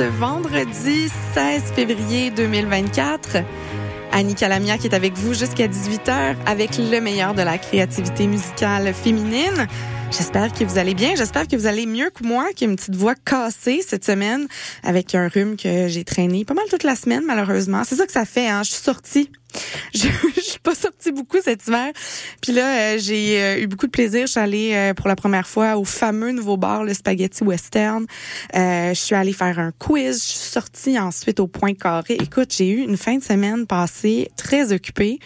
Ce vendredi 16 février 2024. Annie Calamia qui est avec vous jusqu'à 18h avec le meilleur de la créativité musicale féminine. J'espère que vous allez bien. J'espère que vous allez mieux que moi, qui a une petite voix cassée cette semaine avec un rhume que j'ai traîné pas mal toute la semaine, malheureusement. C'est ça que ça fait, hein. Je suis sortie je, je suis pas sortie beaucoup cet hiver. Puis là, euh, j'ai euh, eu beaucoup de plaisir. Je suis allée euh, pour la première fois au fameux nouveau bar, le Spaghetti Western. je suis allée faire un quiz. Je suis sortie ensuite au Point Carré. Écoute, j'ai eu une fin de semaine passée très occupée.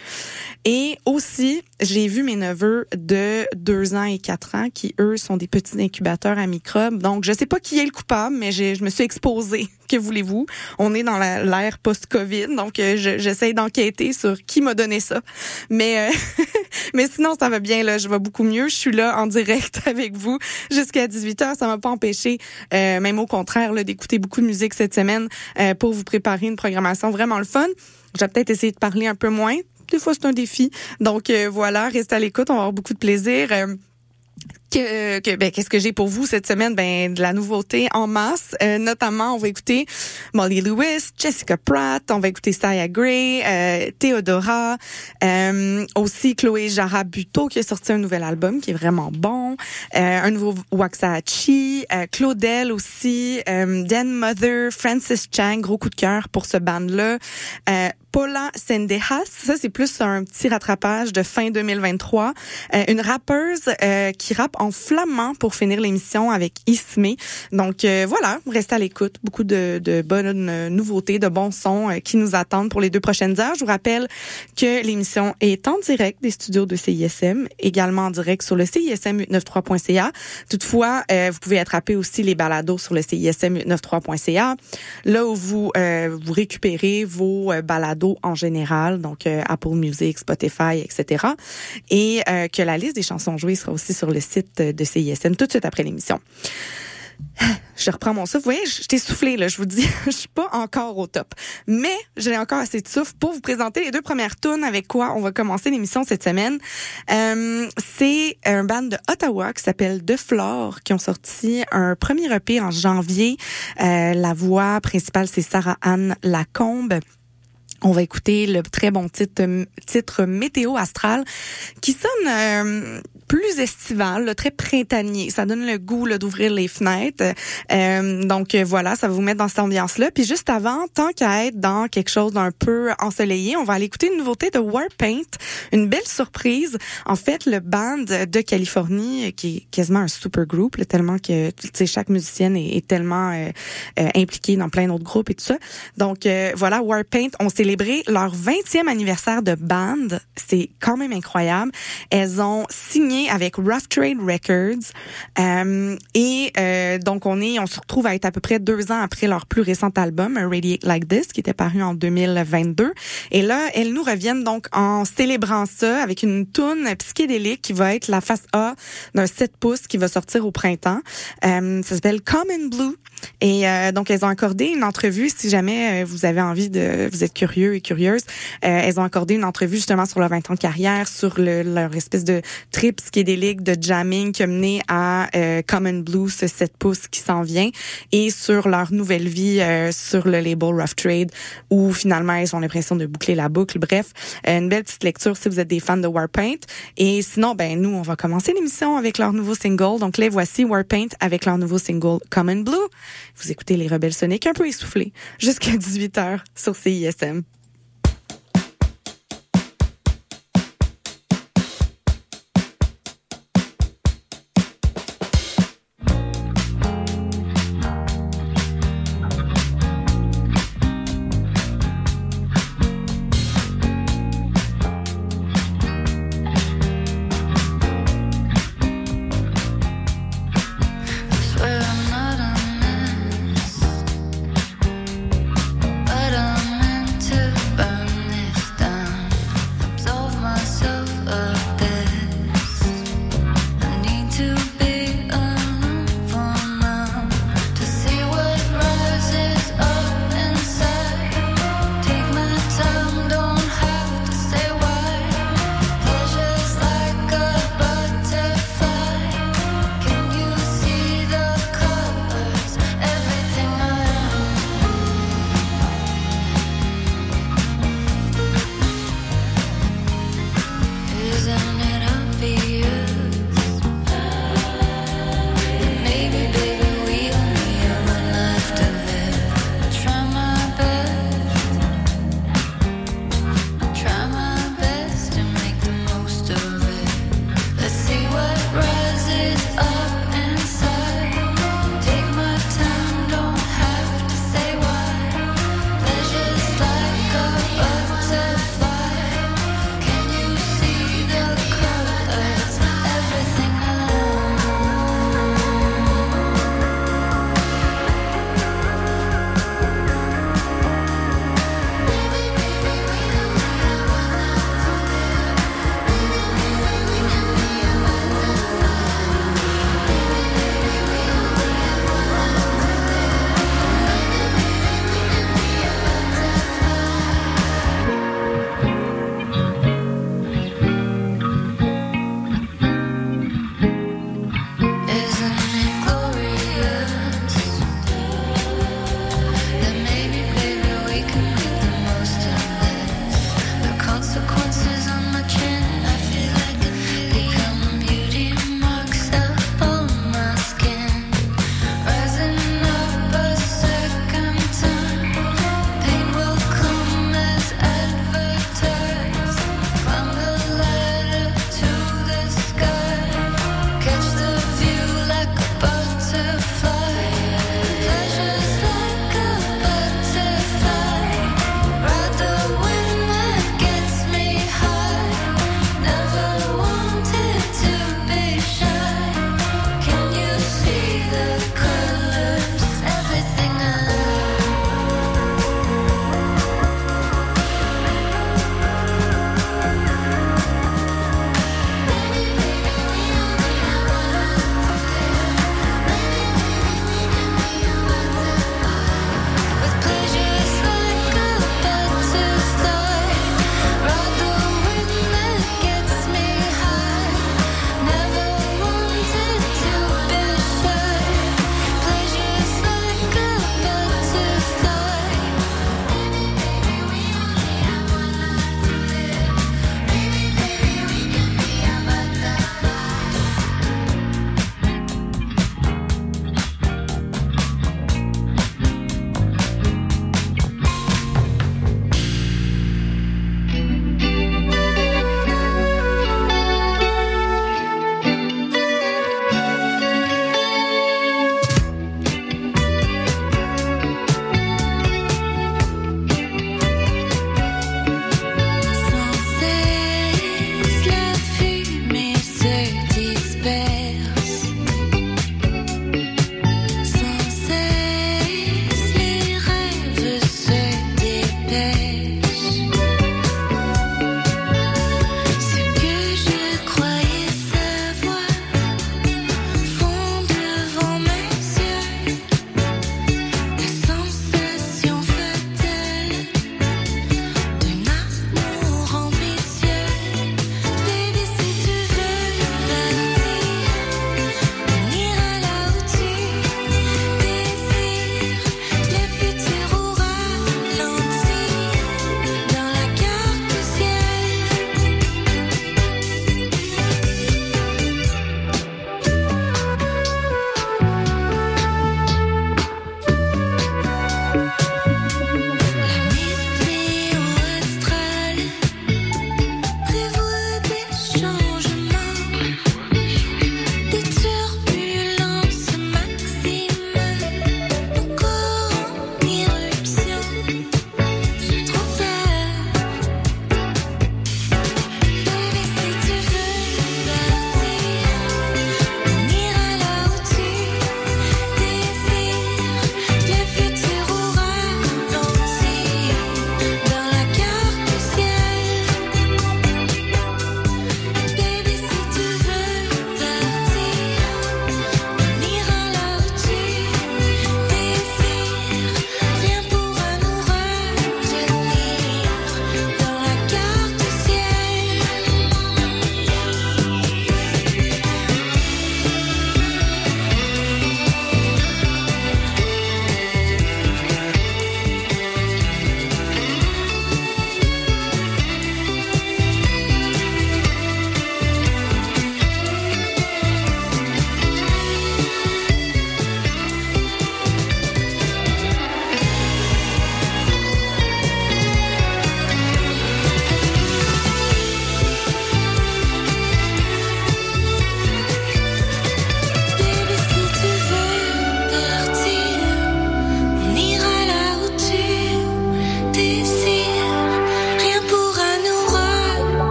Et aussi, j'ai vu mes neveux de deux ans et quatre ans qui, eux, sont des petits incubateurs à microbes. Donc, je sais pas qui est le coupable, mais je me suis exposée. Que voulez-vous? On est dans l'ère post-COVID, donc j'essaie d'enquêter sur qui m'a donné ça. Mais euh, mais sinon ça va bien là, je vais beaucoup mieux. Je suis là en direct avec vous jusqu'à 18h, ça m'a pas empêché euh, même au contraire d'écouter beaucoup de musique cette semaine euh, pour vous préparer une programmation vraiment le fun. Je vais peut-être essayer de parler un peu moins. Des fois, c'est un défi. Donc voilà, restez à l'écoute, on va avoir beaucoup de plaisir que, ben, qu'est-ce que j'ai pour vous cette semaine? Ben de la nouveauté en masse. Euh, notamment, on va écouter Molly Lewis, Jessica Pratt, on va écouter Saya Gray, euh, Theodora, euh, aussi Chloé Jara Buteau qui a sorti un nouvel album qui est vraiment bon, un nouveau Waxahachie, Claudel aussi, Dan Mother, Francis Chang, gros coup de cœur pour ce band là. Paula Sendejas. Ça, c'est plus un petit rattrapage de fin 2023. Euh, une rappeuse euh, qui rappe en flamand pour finir l'émission avec Ismé. Donc euh, voilà, restez à l'écoute. Beaucoup de, de, bonnes nouveautés, de bons sons qui nous attendent pour les deux prochaines heures. Je vous rappelle que l'émission est en direct des studios de CISM, également en direct sur le CISM893.ca. Toutefois, vous pouvez attraper aussi les balados sur le CISM893.ca, là où vous, vous récupérez vos balados en général, donc euh, Apple Music, Spotify, etc. Et euh, que la liste des chansons jouées sera aussi sur le site de CISM tout de suite après l'émission. Je reprends mon souffle. Vous voyez, je t'ai soufflé, là. Je vous dis, je suis pas encore au top. Mais j'ai encore assez de souffle pour vous présenter les deux premières tunes avec quoi on va commencer l'émission cette semaine. Euh, c'est un band de Ottawa qui s'appelle The Flore qui ont sorti un premier EP en janvier. la voix principale, c'est Sarah Anne Lacombe. On va écouter le très bon titre, titre Météo Astral qui sonne euh, plus estival, très printanier. Ça donne le goût d'ouvrir les fenêtres. Euh, donc euh, voilà, ça va vous mettre dans cette ambiance-là. Puis juste avant, tant qu'à être dans quelque chose d'un peu ensoleillé, on va aller écouter une nouveauté de Warpaint, une belle surprise. En fait, le band de Californie, qui est quasiment un super groupe, tellement que chaque musicienne est, tellement euh, impliquée dans plein d'autres groupes et tout ça. Donc voilà, Warpaint ont célébré leur 20e anniversaire de band. C'est quand même incroyable. Elles ont signé avec Rough Trade Records. Euh, et euh, donc, on est, on se retrouve à être à peu près deux ans après leur plus récent album, Radiate Like This, qui était paru en 2022. Et là, elles nous reviennent donc en célébrant ça avec une tune psychédélique qui va être la face A d'un 7 pouces qui va sortir au printemps. Euh, ça s'appelle Common Blue. Et euh, donc, elles ont accordé une entrevue, si jamais euh, vous avez envie de, vous êtes curieux et curieuse, euh, elles ont accordé une entrevue justement sur leur 20 ans de carrière, sur le, leur espèce de trip psychédélique de jamming qui a mené à Common Blue, ce 7 pouces qui s'en vient, et sur leur nouvelle vie sur le label Rough Trade, où finalement, elles ont l'impression de boucler la boucle. Bref, une belle petite lecture si vous êtes des fans de Warpaint. Et sinon, ben nous, on va commencer l'émission avec leur nouveau single. Donc, les voici Warpaint avec leur nouveau single Common Blue. Vous écoutez les Rebelles Soniques un peu essoufflés jusqu'à 18h sur CISM.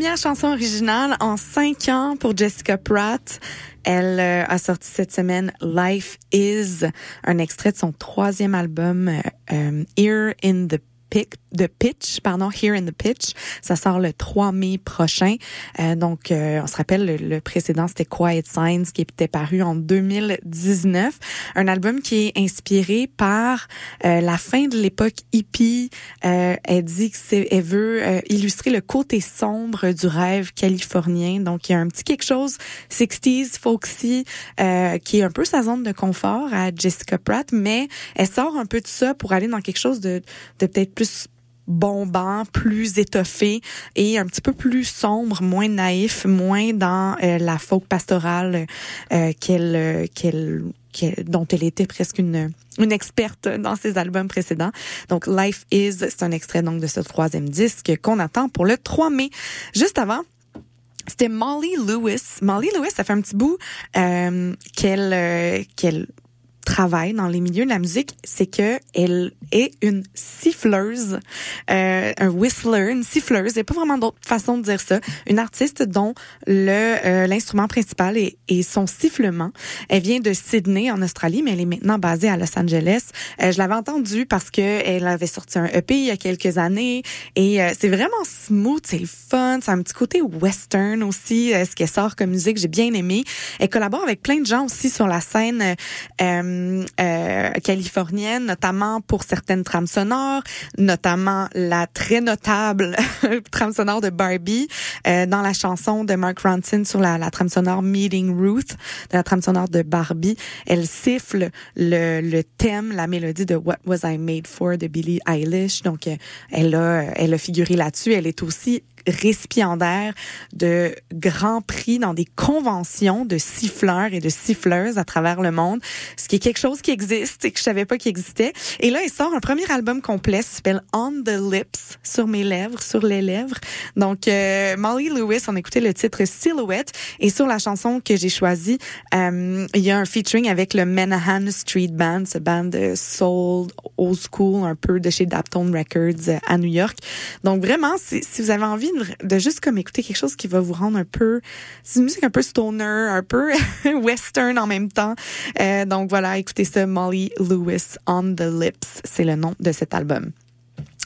Première chanson originale en cinq ans pour Jessica Pratt. Elle euh, a sorti cette semaine Life Is, un extrait de son troisième album euh, euh Here in the The Pitch, pardon, Here in the Pitch. Ça sort le 3 mai prochain. Euh, donc, euh, on se rappelle, le, précédent, c'était Quiet Signs, qui était paru en 2019. Un album qui est inspiré par euh, la fin de l'époque hippie. elle dit qu'elle veut illustrer le côté sombre du rêve californien. Donc, il y a un petit quelque chose 60s, folksy, qui est un peu sa zone de confort à Jessica Pratt, mais elle sort un peu de ça pour aller dans quelque chose de, de peut-être plus bombant, plus étoffé et un petit peu plus sombre, moins naïf, moins dans euh, la folk pastorale euh, qu'elle euh, qu'elle dont elle était presque une, une experte dans ses albums précédents. Donc, Life Is, c'est un extrait donc de ce troisième disque qu'on attend pour le 3 mai. Juste avant, c'était Molly Lewis. Molly Lewis, ça fait un petit bout euh, qu'elle qu'elle travail dans les milieux de la musique, c'est que elle est une siffleuse, euh, un whistler, une siffleuse. Il n'y a pas vraiment d'autre façon de dire ça. Une artiste dont le euh, l'instrument principal est, est, son sifflement. Elle vient de Sydney en Australie, mais elle est maintenant basée à Los Angeles. Euh, je l'avais entendue parce que elle avait sorti un EP il y a quelques années et euh, c'est vraiment smooth, c'est le fun, c'est un petit côté western aussi. ce qu'elle sort comme musique, j'ai bien aimé. Elle collabore avec plein de gens aussi sur la scène. Euh, euh, californienne, notamment pour certaines trames sonores, notamment la très notable trame sonore de Barbie euh, dans la chanson de Mark Ronson sur la, la trame sonore Meeting Ruth, de la trame sonore de Barbie. Elle siffle le, le thème, la mélodie de What Was I Made For de Billie Eilish. Donc, elle a, elle a figuré là-dessus. Elle est aussi récipiendaire de grands prix dans des conventions de siffleurs et de siffleuses à travers le monde, ce qui est quelque chose qui existe et que je savais pas qu'il existait. Et là, il sort un premier album complet, s'appelle On the Lips, sur mes lèvres, sur les lèvres. Donc, euh, Molly Lewis, on écoutait le titre Silhouette et sur la chanson que j'ai choisie, euh, il y a un featuring avec le Menahan Street Band, ce band de soul old school, un peu de chez Daptone Records euh, à New York. Donc, vraiment, si, si vous avez envie de, juste comme écouter quelque chose qui va vous rendre un peu, c'est une musique un peu stoner, un peu western en même temps. Euh, donc voilà, écoutez ça, Molly Lewis on the Lips, c'est le nom de cet album.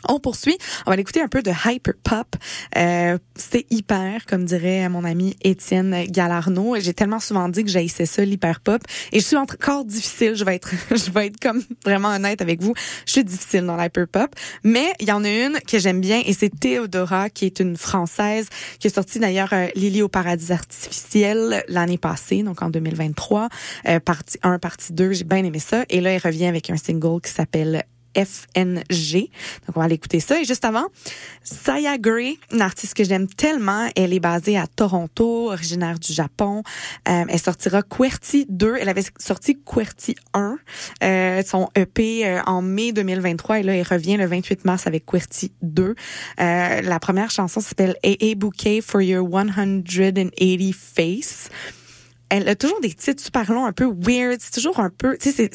On poursuit. On va écouter un peu de hyper pop. Euh, c'est hyper, comme dirait mon ami Étienne Galarno. J'ai tellement souvent dit que j'haïssais ça, l'hyper pop. Et je suis encore difficile. Je vais être, je vais être comme vraiment honnête avec vous. Je suis difficile dans l'hyper pop. Mais il y en a une que j'aime bien et c'est Théodora, qui est une française, qui est sortie d'ailleurs euh, Lily au paradis artificiel l'année passée, donc en 2023. Euh, partie 1, partie 2, j'ai bien aimé ça. Et là, elle revient avec un single qui s'appelle FNG. Donc, on va aller écouter ça. Et juste avant, Saya Gray, une artiste que j'aime tellement. Elle est basée à Toronto, originaire du Japon. Euh, elle sortira QWERTY 2. Elle avait sorti QWERTY 1, euh, son EP euh, en mai 2023. Et là, elle revient le 28 mars avec QWERTY 2. Euh, la première chanson s'appelle AA Bouquet for Your 180 Face. Elle a toujours des titres super longs, un peu weird. C'est toujours un peu, tu sais,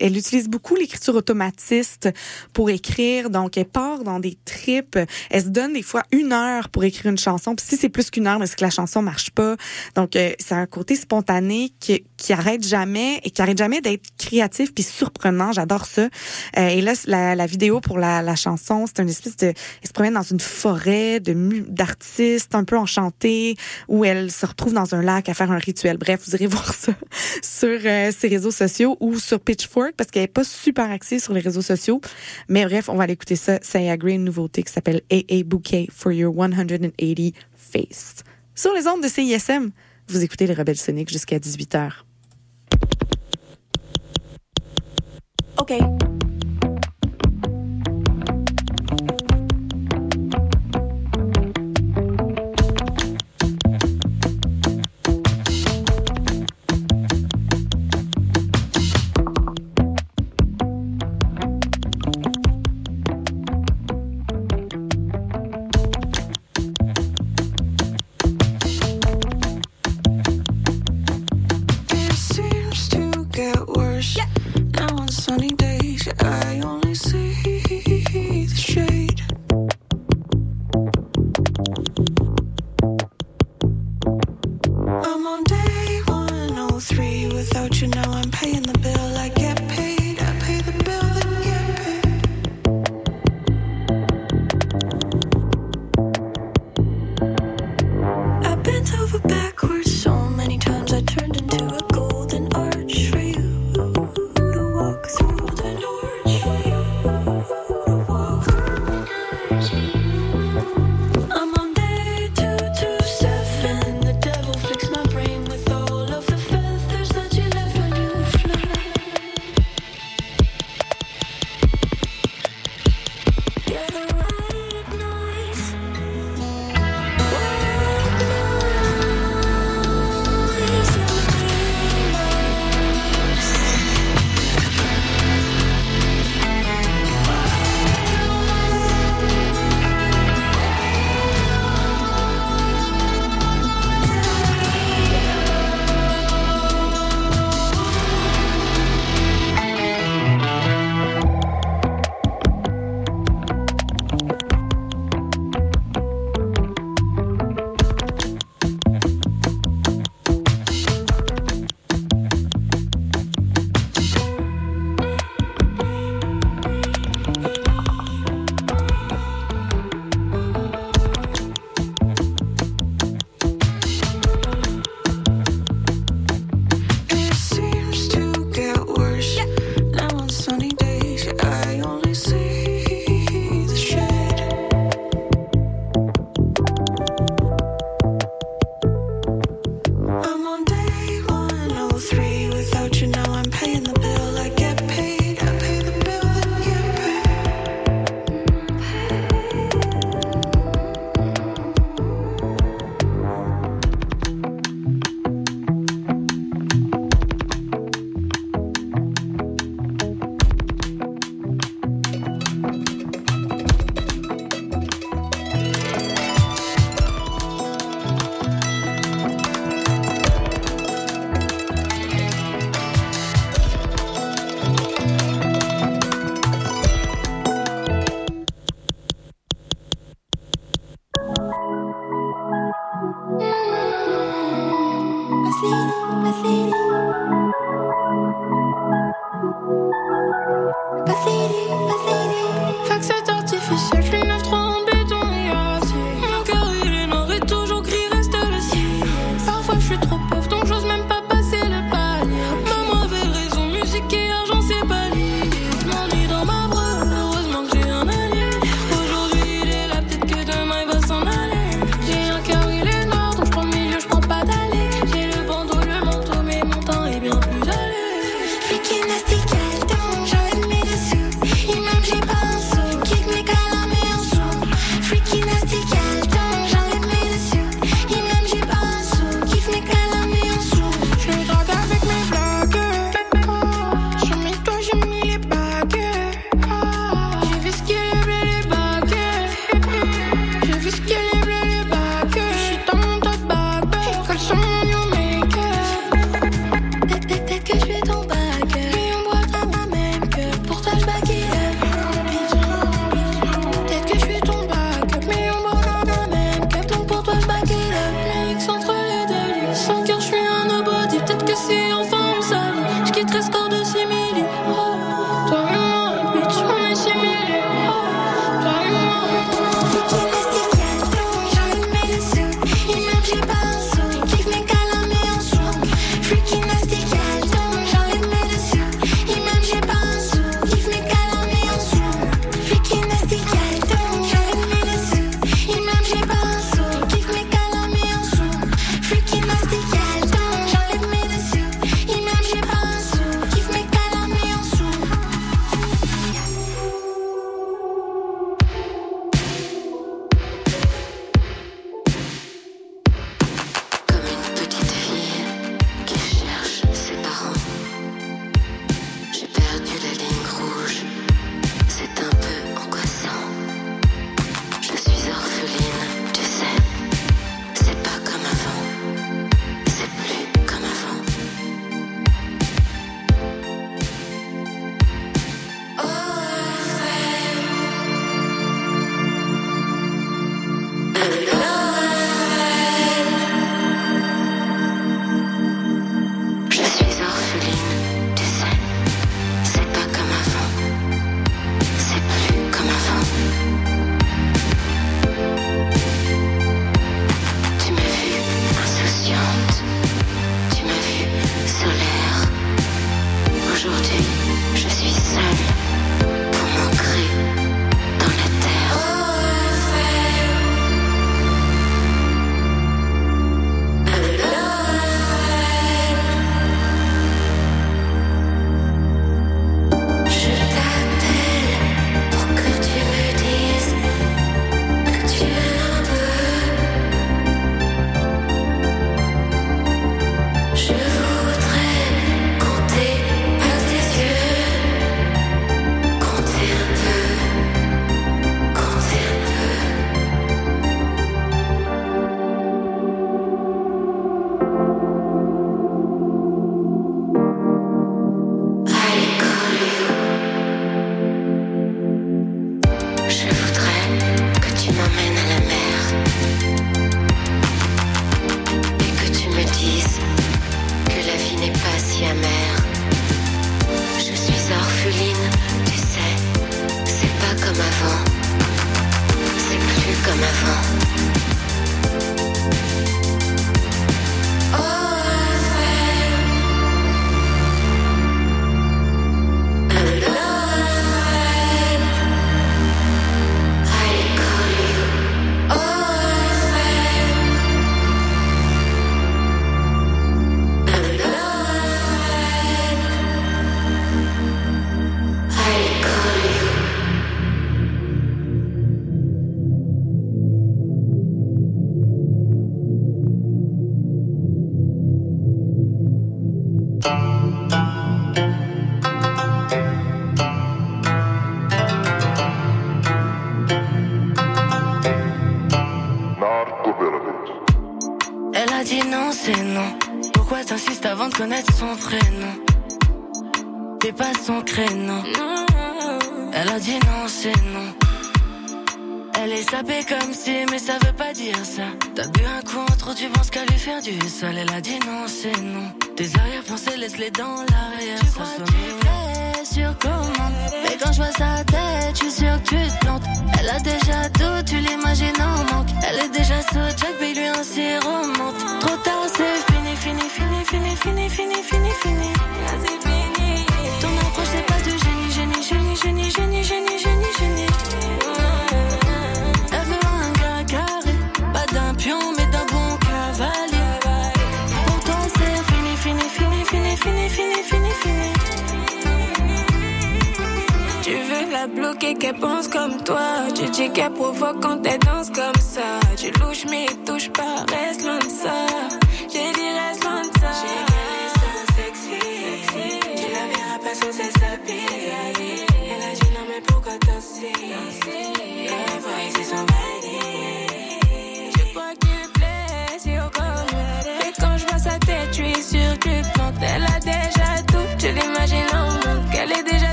elle utilise beaucoup l'écriture automatiste pour écrire. Donc, elle part dans des tripes. Elle se donne des fois une heure pour écrire une chanson. Puis si c'est plus qu'une heure, c'est que la chanson marche pas. Donc, euh, c'est un côté spontané qui, qui arrête jamais et qui arrête jamais d'être créatif puis surprenant. J'adore ça. Euh, et là, la, la, vidéo pour la, la chanson, c'est une espèce de, elle se promène dans une forêt de d'artistes un peu enchantés où elle se retrouve dans un lac à faire un rituel. Bref, vous irez voir ça sur euh, ses réseaux sociaux ou sur Pitchfork parce qu'elle est pas super axée sur les réseaux sociaux. Mais bref, on va aller écouter ça. A une nouveauté qui s'appelle AA Bouquet for Your 180 Face. Sur les ondes de CISM, vous écoutez les Rebelles Soniques jusqu'à 18h. OK.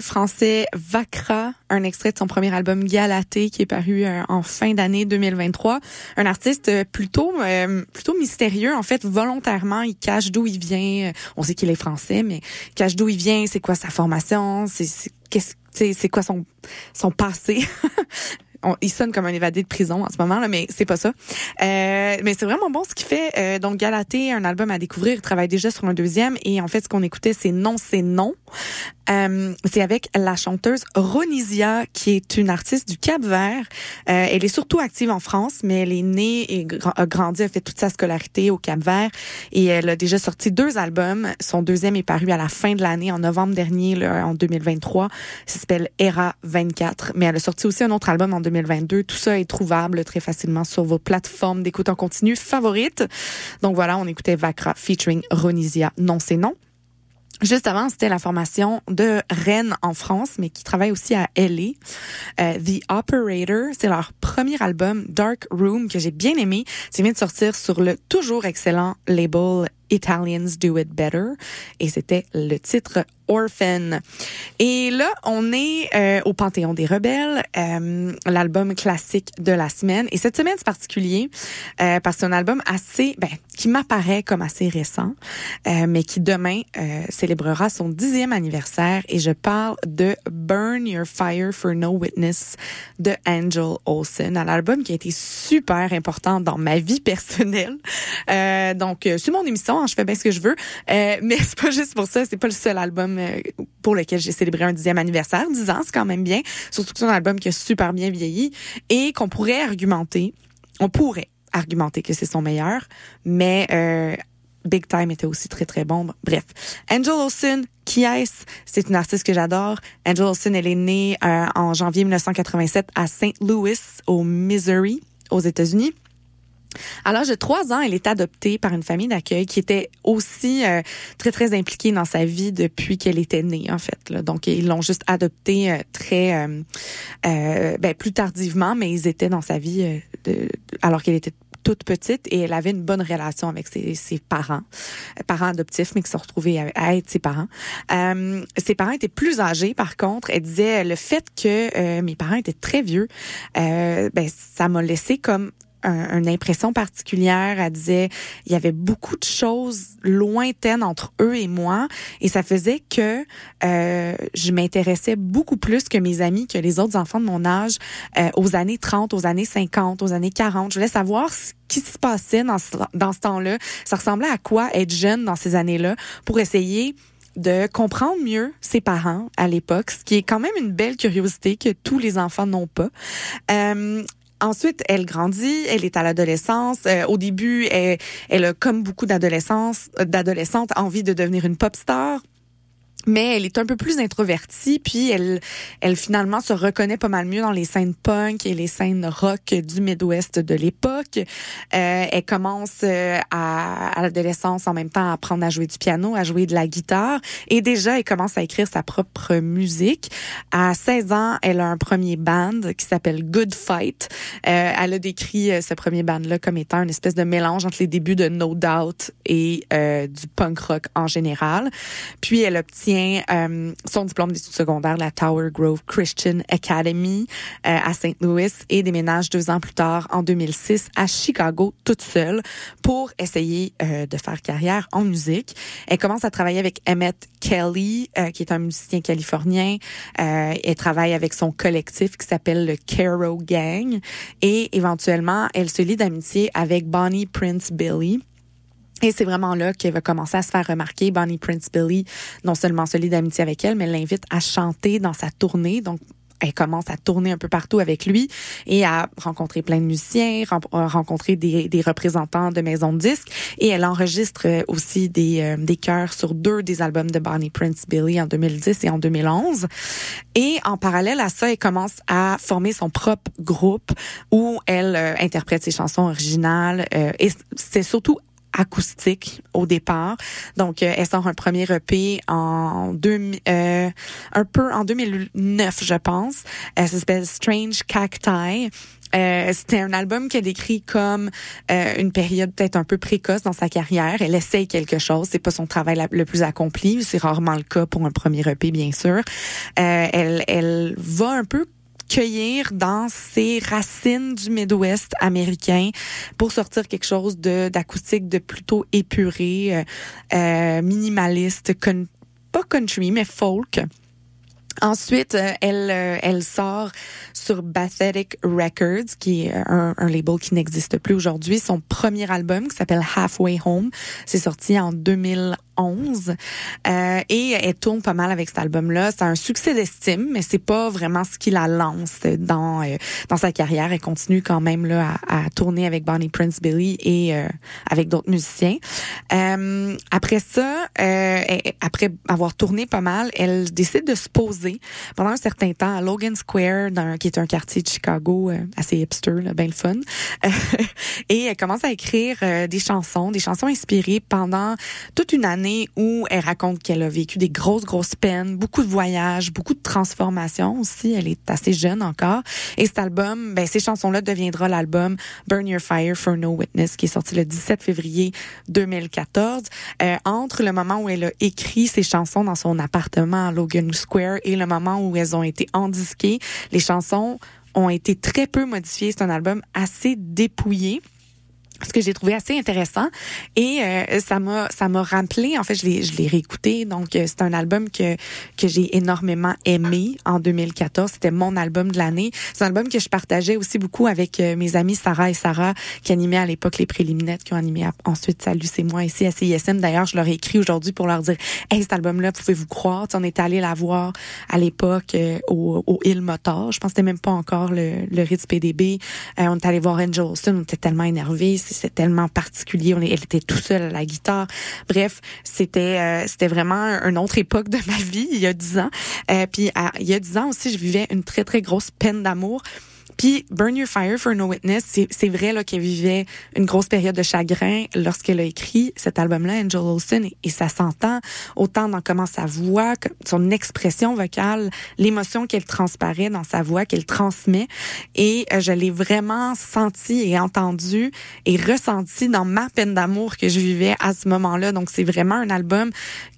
Français Vakra, un extrait de son premier album Galaté qui est paru euh, en fin d'année 2023. Un artiste euh, plutôt euh, plutôt mystérieux en fait, volontairement, il cache d'où il vient. On sait qu'il est français, mais cache d'où il vient, c'est quoi sa formation, c'est qu'est-ce c'est quoi son son passé. Il sonne comme un évadé de prison en ce moment là, mais c'est pas ça. Euh, mais c'est vraiment bon ce qu'il fait. Euh, donc Galaté, un album à découvrir. Il travaille déjà sur un deuxième et en fait ce qu'on écoutait c'est Non c'est non. Euh, c'est avec la chanteuse Ronisia, qui est une artiste du Cap-Vert. Euh, elle est surtout active en France, mais elle est née et a grandi, a fait toute sa scolarité au Cap-Vert. Et elle a déjà sorti deux albums. Son deuxième est paru à la fin de l'année, en novembre dernier, en 2023. Ça s'appelle Era 24. Mais elle a sorti aussi un autre album en 2022. Tout ça est trouvable très facilement sur vos plateformes d'écoute en continu favorites. Donc voilà, on écoutait Vakra featuring Ronisia. Non, c'est non. Juste avant, c'était la formation de Rennes en France, mais qui travaille aussi à LA. Euh, The Operator, c'est leur premier album, Dark Room, que j'ai bien aimé. C'est vient de sortir sur le toujours excellent label Italians Do It Better. Et c'était le titre Orphan. Et là, on est euh, au Panthéon des Rebelles, euh, l'album classique de la semaine. Et cette semaine, c'est particulier euh, parce que c'est un album assez, ben, qui m'apparaît comme assez récent, euh, mais qui demain euh, célébrera son dixième anniversaire. Et je parle de Burn Your Fire for No Witness de Angel Olsen, un album qui a été super important dans ma vie personnelle. Euh, donc, c'est mon émission, je fais bien ce que je veux, euh, mais c'est pas juste pour ça, c'est pas le seul album euh, pour lequel j'ai célébré un dixième anniversaire. Dix ans, c'est quand même bien, surtout que c'est un album qui a super bien vieilli et qu'on pourrait argumenter, on pourrait argumenter que c'est son meilleur, mais euh, Big Time était aussi très très bon. Bref, Angel Olsen, qui est-ce? C'est une artiste que j'adore. Angel Olsen, elle est née euh, en janvier 1987 à St. Louis, au Missouri, aux États-Unis. À l'âge de trois ans, elle est adoptée par une famille d'accueil qui était aussi euh, très très impliquée dans sa vie depuis qu'elle était née en fait. Là. Donc ils l'ont juste adoptée euh, très euh, euh, ben, plus tardivement, mais ils étaient dans sa vie euh, de- alors qu'elle était toute petite et elle avait une bonne relation avec ses, ses parents, euh, parents adoptifs, mais qui se sont retrouvés à, à être ses parents. Euh, ses parents étaient plus âgés, par contre. Elle disait le fait que euh, mes parents étaient très vieux, euh, ben ça m'a laissé comme un- une impression particulière. Elle disait il y avait beaucoup de choses lointaines entre eux et moi et ça faisait que euh, je m'intéressais beaucoup plus que mes amis, que les autres enfants de mon âge euh, aux années 30, aux années 50, aux années 40. Je voulais savoir ce qui se passait dans ce, dans ce temps-là. Ça ressemblait à quoi être jeune dans ces années-là pour essayer de comprendre mieux ses parents à l'époque, ce qui est quand même une belle curiosité que tous les enfants n'ont pas. Euh, Ensuite, elle grandit, elle est à l'adolescence. Euh, au début, elle, elle, a, comme beaucoup d'adolescentes, envie de devenir une pop star mais elle est un peu plus introvertie, puis elle, elle finalement se reconnaît pas mal mieux dans les scènes punk et les scènes rock du Midwest de l'époque. Euh, elle commence euh, à, à l'adolescence en même temps à apprendre à jouer du piano, à jouer de la guitare, et déjà elle commence à écrire sa propre musique. À 16 ans, elle a un premier band qui s'appelle Good Fight. Euh, elle a décrit euh, ce premier band-là comme étant une espèce de mélange entre les débuts de No Doubt et euh, du punk rock en général. Puis elle obtient euh, son diplôme d'études secondaires de la Tower Grove Christian Academy euh, à St. Louis et déménage deux ans plus tard, en 2006, à Chicago, toute seule, pour essayer euh, de faire carrière en musique. Elle commence à travailler avec Emmett Kelly, qui est un musicien californien. elle travaille avec son collectif qui s'appelle le Caro Gang. Et éventuellement, elle se lie d'amitié avec Bonnie Prince Billy. Et c'est vraiment là qu'elle va commencer à se faire remarquer. Bonnie Prince Billy, non seulement se lie d'amitié avec elle, mais l'invite à chanter dans sa tournée. Donc, elle commence à tourner un peu partout avec lui et à rencontrer plein de musiciens, rencontrer des, des représentants de maisons de disques et elle enregistre aussi des, euh, des chœurs sur deux des albums de Bonnie Prince Billy en 2010 et en 2011. Et en parallèle à ça, elle commence à former son propre groupe où elle euh, interprète ses chansons originales euh, et c'est surtout acoustique au départ. Donc, euh, elle sort un premier EP en deux, euh, un peu en 2009, je pense. Elle s'appelle Strange Cacti. Euh, c'était un album qu'elle décrit comme euh, une période peut-être un peu précoce dans sa carrière. Elle essaye quelque chose. C'est pas son travail le plus accompli. C'est rarement le cas pour un premier EP, bien sûr. Euh, elle, elle va un peu cueillir dans ses racines du Midwest américain pour sortir quelque chose de d'acoustique de plutôt épuré, euh, euh minimaliste, pas country mais folk. Ensuite, euh, elle, euh, elle sort sur Bathetic Records, qui est un, un label qui n'existe plus aujourd'hui, son premier album qui s'appelle Halfway Home. C'est sorti en 2011. Euh, et elle tourne pas mal avec cet album-là. C'est un succès d'estime, mais c'est pas vraiment ce qui la lance dans euh, dans sa carrière. Elle continue quand même là à, à tourner avec Bonnie Prince Billy et euh, avec d'autres musiciens. Euh, après ça, après avoir tourné pas mal, elle décide de se poser pendant un certain temps à Logan Square, dans, qui est un quartier de Chicago assez hipster, là, bien le fun. et elle commence à écrire des chansons, des chansons inspirées pendant toute une année où elle raconte qu'elle a vécu des grosses, grosses peines, beaucoup de voyages, beaucoup de transformations aussi. Elle est assez jeune encore. Et cet album, ben, ces chansons-là deviendra l'album Burn Your Fire for No Witness, qui est sorti le 17 février 2014. Euh, entre le moment où elle a écrit ces chansons dans son appartement à Logan Square et le moment où elles ont été endisquées, les chansons ont été très peu modifiées. C'est un album assez dépouillé ce que j'ai trouvé assez intéressant et euh, ça m'a ça m'a rappelé en fait je l'ai je l'ai réécouté. Donc euh, c'est un album que que j'ai énormément aimé en 2014 c'était mon album de l'année. C'est un album que je partageais aussi beaucoup avec euh, mes amis Sarah et Sarah qui animaient à l'époque les préliminaires qui ont animé ensuite Salut c'est moi ici à CISM d'ailleurs je leur ai écrit aujourd'hui pour leur dire hey cet album là pouvez-vous croire on est allé la voir à l'époque au, au Hill Motor je pense que c'était même pas encore le le Ritz PDB on est allé voir Angel Olsen. On était tellement énervés c'est tellement particulier. On, elle était tout seule à la guitare. Bref, c'était euh, c'était vraiment une autre époque de ma vie il y a dix ans. Euh, puis il y a dix ans aussi, je vivais une très très grosse peine d'amour. Puis Burn Your Fire for No Witness, c'est vrai là qu'elle vivait une grosse période de chagrin lorsqu'elle a écrit cet album-là, Angel Olsen, et, ça s'entend autant dans comment sa voix, son expression vocale, l'émotion qu'elle transparaît dans sa voix, qu'elle transmet. Et euh, je l'ai vraiment senti et entendu et ressenti dans ma peine d'amour que je vivais à ce moment-là. Donc c'est vraiment un album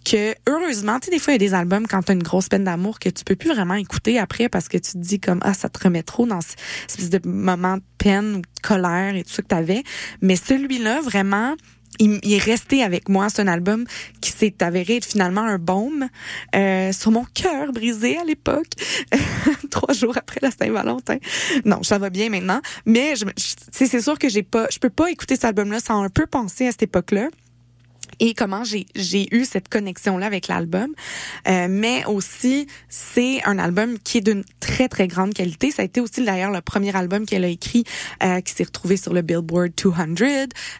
que heureusement, tu sais, des fois, il y a des albums quand tu as une grosse peine d'amour que tu peux plus vraiment écouter après parce que tu te dis comme, ah, ça te remet trop dans espèce de moment de peine ou de colère et tout ça que tu avais. Mais celui-là, vraiment, il, est resté avec moi. C'est un album qui s'est avéré finalement un baume euh, sur mon cœur brisé à l'époque, trois jours après la Saint-Valentin. Non, ça va bien maintenant, mais je, c'est sûr que j'ai pas, je peux pas écouter cet album-là sans un peu penser à cette époque-là. Et comment j'ai j'ai eu cette connexion là avec l'album. Euh, mais aussi c'est un album qui est d'une très très grande qualité. Ça a été aussi d'ailleurs le premier album qu'elle a écrit euh, qui s'est retrouvé sur le Billboard 200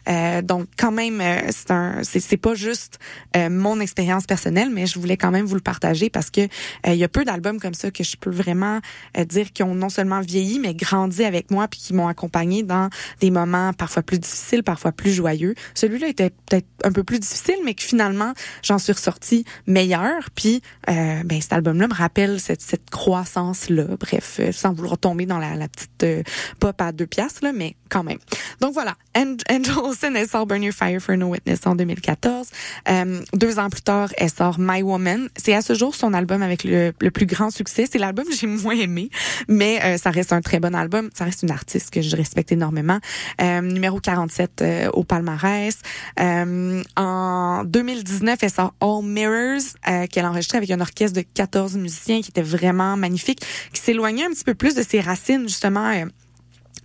euh, donc quand même euh, c'est un c'est pas juste euh, mon expérience personnelle mais je voulais quand même vous le partager parce que il y a peu d'albums comme ça que je peux vraiment dire qui ont non seulement vieilli mais grandi avec moi puis qui m'ont accompagné dans des moments parfois plus difficiles parfois plus joyeux. Celui-là était peut-être un peu plus difficile mais que finalement, j'en suis ressortie meilleure. Puis, euh, ben, cet album-là me rappelle cette, cette croissance-là. Bref, euh, sans vouloir tomber dans la, la petite euh, pop à deux piastres, là, mais quand même. Donc voilà, Angel Olsen, elle sort Burn Your Fire for No Witness en 2014. Euh, deux ans plus tard, elle sort My Woman. C'est à ce jour son album avec le, le plus grand succès. C'est l'album que j'ai moins aimé, mais euh, ça reste un très bon album. Ça reste une artiste que je respecte énormément. Numéro 47 au palmarès. en en 2019, elle sort All Mirrors, euh, qu'elle a enregistré avec un orchestre de 14 musiciens qui était vraiment magnifique, qui s'éloignait un petit peu plus de ses racines, justement. Euh,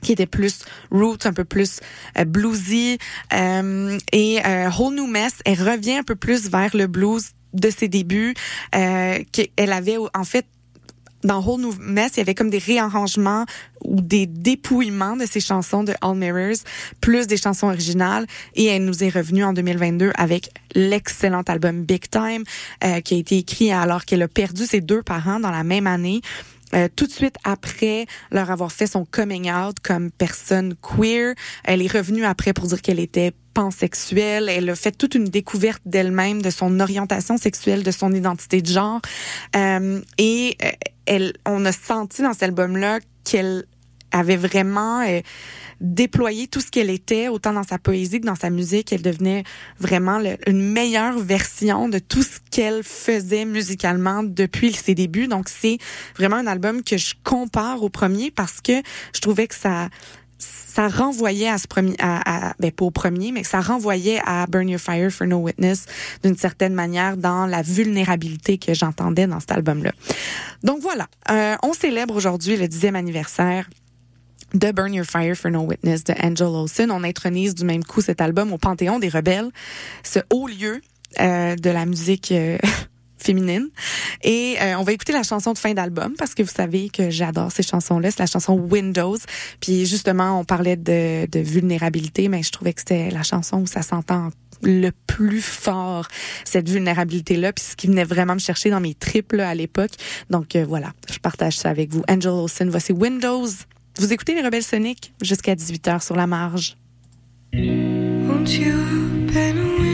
qui était plus roots, un peu plus euh, bluesy. Et Whole New Mess, elle revient un peu plus vers le blues de ses débuts. qu'elle avait en fait dans Whole New Mess, il y avait comme des réarrangements ou des dépouillements de ces chansons de All Mirrors, plus des chansons originales. Et elle nous est revenue en 2022 avec l'excellent album Big Time, euh, qui a été écrit alors qu'elle a perdu ses deux parents dans la même année. Euh, tout de suite après leur avoir fait son coming out comme personne queer, elle est revenue après pour dire qu'elle était pansexuelle. Elle a fait toute une découverte d'elle-même, de son orientation sexuelle, de son identité de genre. Euh, et euh, elle, on a senti dans cet album-là qu'elle avait vraiment euh, déployé tout ce qu'elle était, autant dans sa poésie que dans sa musique. Elle devenait vraiment une meilleure version de tout ce qu'elle faisait musicalement depuis ses débuts. Donc c'est vraiment un album que je compare au premier parce que je trouvais que ça ça renvoyait à ce premier, à, à, ben pas au premier, mais ça renvoyait à Burn Your Fire for No Witness d'une certaine manière dans la vulnérabilité que j'entendais dans cet album-là. Donc voilà, euh, on célèbre aujourd'hui le dixième anniversaire de Burn Your Fire for No Witness de Angel Olsen. On intronise du même coup cet album au Panthéon des Rebelles, ce haut lieu euh, de la musique euh, Et euh, on va écouter la chanson de fin d'album parce que vous savez que j'adore ces chansons-là. C'est la chanson Windows. Puis justement, on parlait de, de vulnérabilité, mais je trouvais que c'était la chanson où ça s'entend le plus fort cette vulnérabilité là puis ce qui venait vraiment me chercher dans mes triples à l'époque. Donc euh, voilà. Je partage ça avec vous. Angel Olsen voici Windows. Vous écoutez les Rebelles Soniques jusqu'à 18h sur la marge. Won't you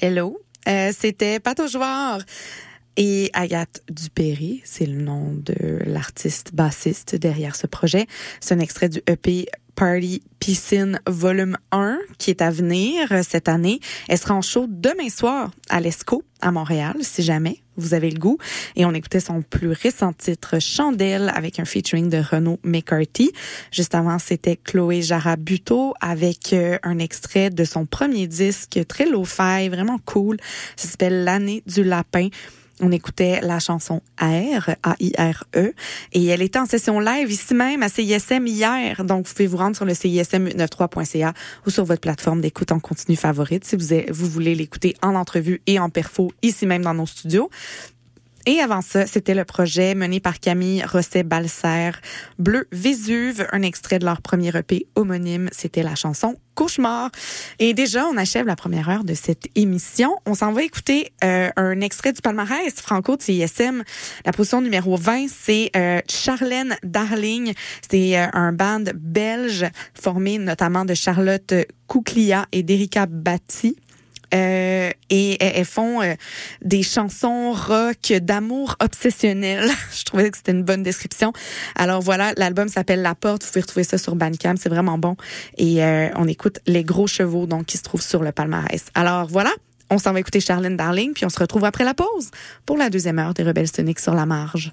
Hello. Euh, C'était Joueur et Agathe Dupéry, c'est le nom de l'artiste bassiste derrière ce projet. C'est un extrait du EP Party Piscine Volume 1 qui est à venir cette année. Elle sera en show demain soir à l'ESCO à Montréal, si jamais vous avez le goût. Et on écoutait son plus récent titre, Chandelle, avec un featuring de Renaud McCarthy. Juste avant, c'était Chloé Jarabuto avec euh, un extrait de son premier disque, très low-fi, vraiment cool. Ça s'appelle L'année du lapin. On écoutait la chanson Air, A-I-R-E, et elle était en session live ici même à CISM hier. Donc, vous pouvez vous rendre sur le CISM93.ca ou sur votre plateforme d'écoute en continu favorite si vous, vous voulez l'écouter en entrevue et en perfo ici même dans nos studios. Et avant ça, c'était le projet mené par Camille Rosset-Balser, Bleu Vésuve, un extrait de leur premier EP homonyme. C'était la chanson Cauchemar. Et déjà, on achève la première heure de cette émission. On s'en va écouter euh, un extrait du palmarès franco de CISM. La position numéro 20, c'est euh, Charlène Darling. C'est euh, un band belge formé notamment de Charlotte Kouclia et d'Erika Batty. Euh, et elles font euh, des chansons rock d'amour obsessionnel. Je trouvais que c'était une bonne description. Alors voilà, l'album s'appelle La Porte. Vous pouvez retrouver ça sur Bandcamp, c'est vraiment bon. Et euh, on écoute les gros chevaux donc qui se trouvent sur le palmarès. Alors voilà, on s'en va écouter Charlene Darling, puis on se retrouve après la pause pour la deuxième heure des Rebelles Soniques sur la marge.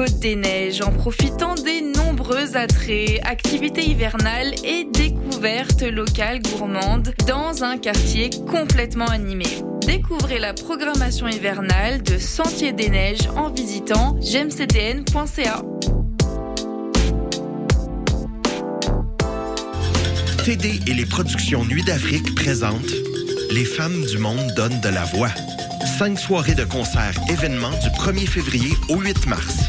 Côte des Neiges en profitant des nombreux attraits, activités hivernales et découvertes locales gourmandes dans un quartier complètement animé. Découvrez la programmation hivernale de Sentier des Neiges en visitant gemcdn.ca. TD et les productions Nuit d'Afrique présentent Les femmes du monde donnent de la voix cinq soirées de concerts événements du 1er février au 8 mars.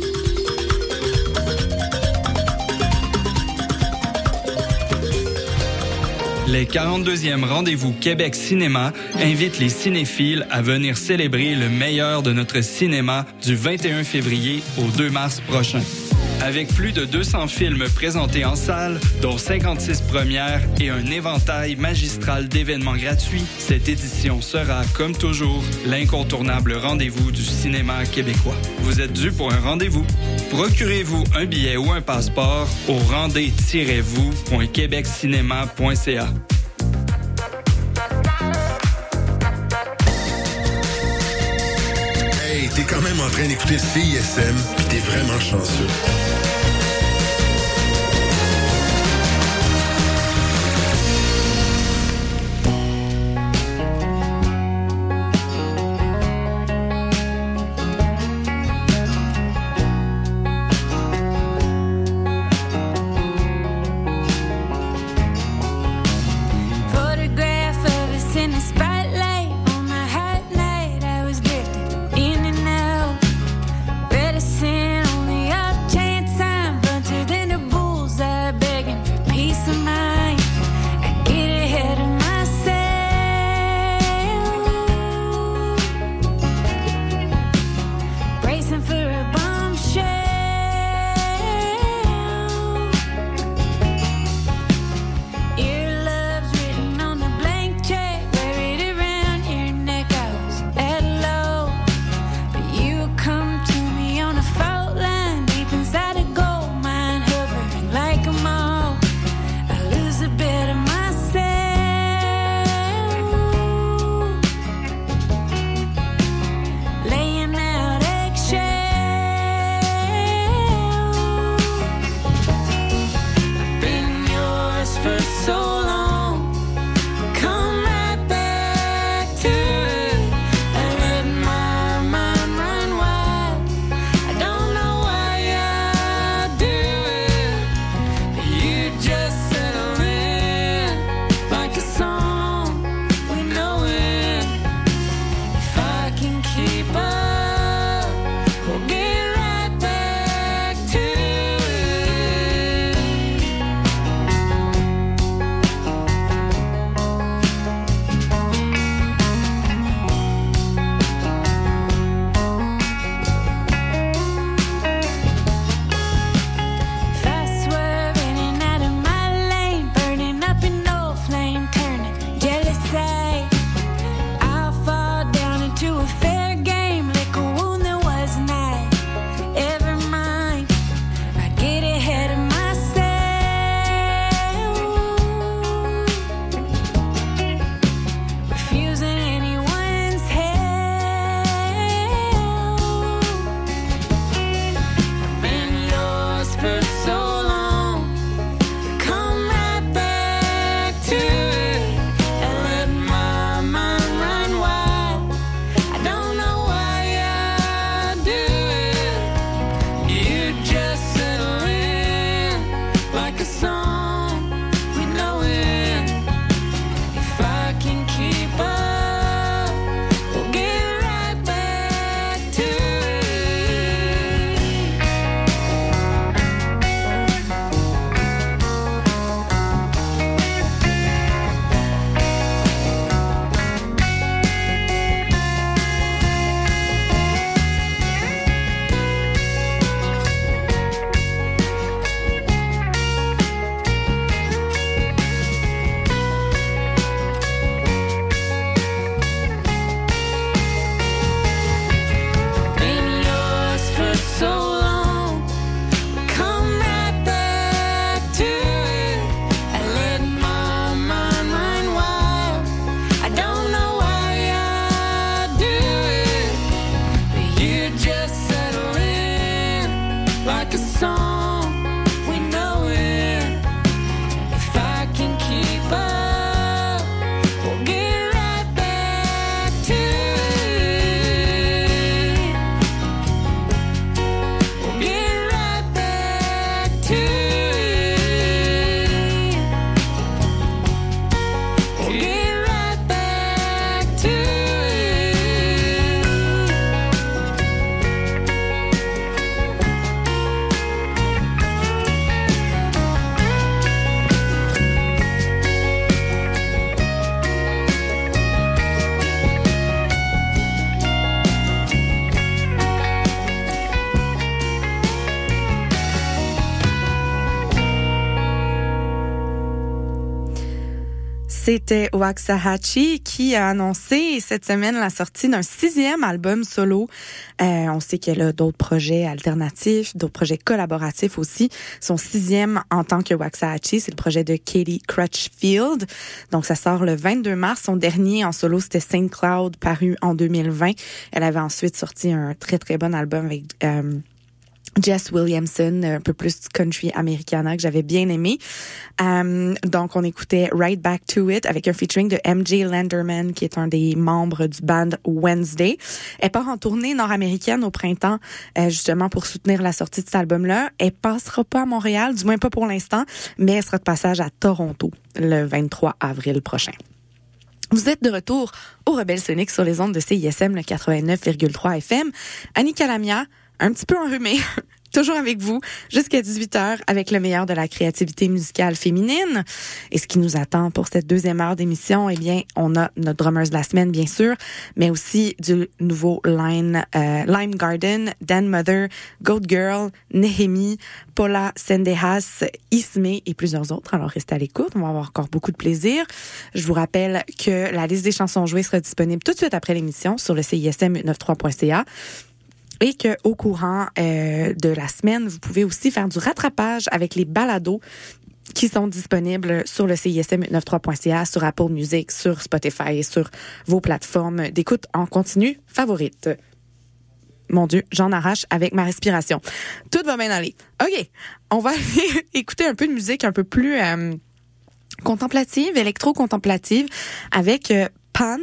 Les 42e rendez-vous Québec Cinéma invitent les cinéphiles à venir célébrer le meilleur de notre cinéma du 21 février au 2 mars prochain. Avec plus de 200 films présentés en salle, dont 56 premières et un éventail magistral d'événements gratuits, cette édition sera, comme toujours, l'incontournable rendez-vous du cinéma québécois. Vous êtes dû pour un rendez-vous. Procurez-vous un billet ou un passeport au rendez-vous.québeccinéma.ca. Hey, t'es quand même en train d'écouter CISM, pis t'es vraiment chanceux. Waxahachie qui a annoncé cette semaine la sortie d'un sixième album solo. Euh, on sait qu'elle a d'autres projets alternatifs, d'autres projets collaboratifs aussi. Son sixième en tant que Waxahachie, c'est le projet de Katie Crutchfield. Donc ça sort le 22 mars. Son dernier en solo, c'était Saint Cloud, paru en 2020. Elle avait ensuite sorti un très très bon album avec euh, Jess Williamson, un peu plus country americana que j'avais bien aimé. Euh, donc on écoutait Right Back to It avec un featuring de MJ Landerman qui est un des membres du band Wednesday. Elle part en tournée nord-américaine au printemps euh, justement pour soutenir la sortie de cet album-là. Elle passera pas à Montréal, du moins pas pour l'instant, mais elle sera de passage à Toronto le 23 avril prochain. Vous êtes de retour au Rebelle Sonic sur les ondes de CISM le 89,3 FM. Annie Calamia, un petit peu enrhumée, toujours avec vous jusqu'à 18h avec le meilleur de la créativité musicale féminine. Et ce qui nous attend pour cette deuxième heure d'émission, eh bien, on a notre drummers de la semaine, bien sûr, mais aussi du nouveau line, euh, Lime Garden, Dan Mother, Goat Girl, Nehemi, Paula Sendejas, Isme et plusieurs autres. Alors, restez à l'écoute. On va avoir encore beaucoup de plaisir. Je vous rappelle que la liste des chansons jouées sera disponible tout de suite après l'émission sur le CISM 93.ca et que au courant euh, de la semaine, vous pouvez aussi faire du rattrapage avec les balados qui sont disponibles sur le CISM93.ca, sur Apple Music, sur Spotify et sur vos plateformes d'écoute en continu favorites. Mon Dieu, j'en arrache avec ma respiration. Tout va bien aller. OK, on va aller écouter un peu de musique un peu plus euh, contemplative, électro-contemplative, avec euh, Pan.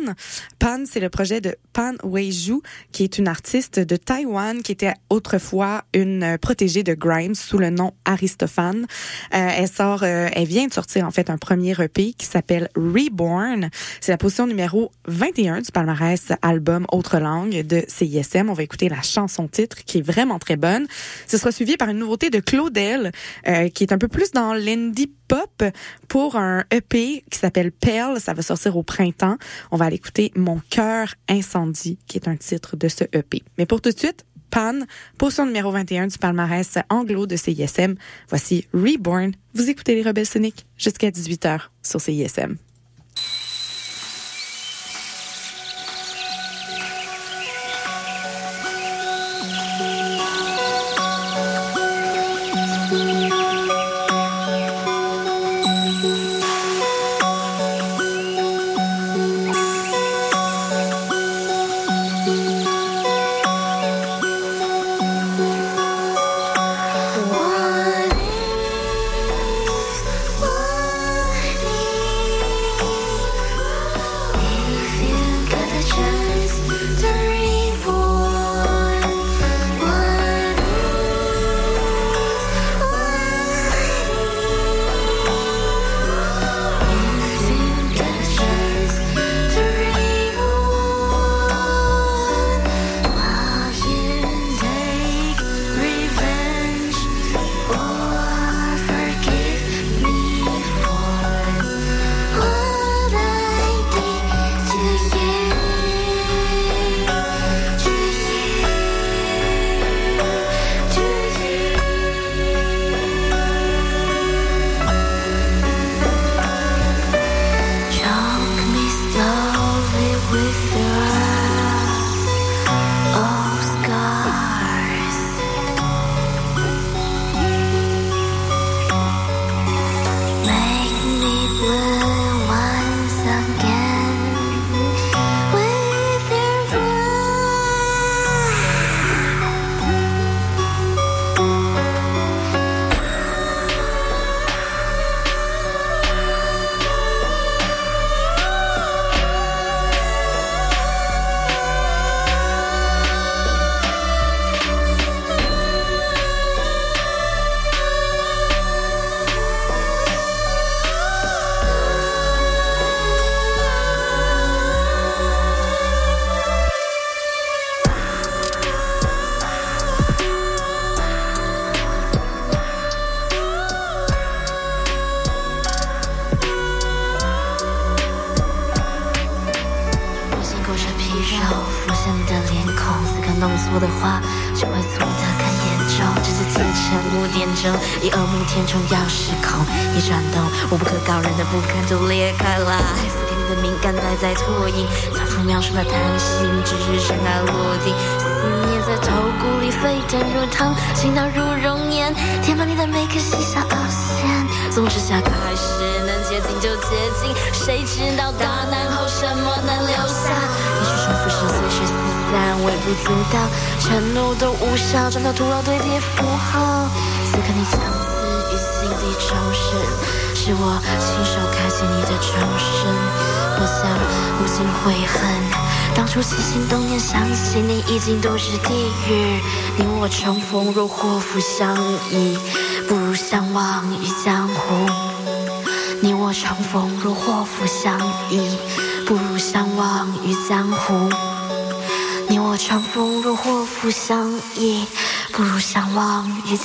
Pan, c'est le projet de Pan Weiju, qui est une artiste de Taïwan, qui était autrefois une protégée de Grimes sous le nom Aristophane. Euh, elle sort, euh, elle vient de sortir en fait un premier EP qui s'appelle Reborn. C'est la position numéro 21 du palmarès album Autre langue de CISM. On va écouter la chanson titre qui est vraiment très bonne. Ce sera suivi par une nouveauté de Claudel, euh, qui est un peu plus dans l'indie pop pour un EP qui s'appelle Pearl. Ça va sortir au printemps. On va aller écouter Mon cœur incendie, qui est un titre de ce EP. Mais pour tout de suite, Pan, position numéro 21 du palmarès anglo de CISM. Voici Reborn. Vous écoutez les Rebelles Soniques jusqu'à 18h sur CISM.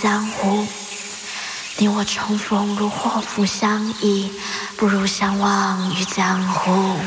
江湖你我重逢如祸福相依不如相忘于江湖。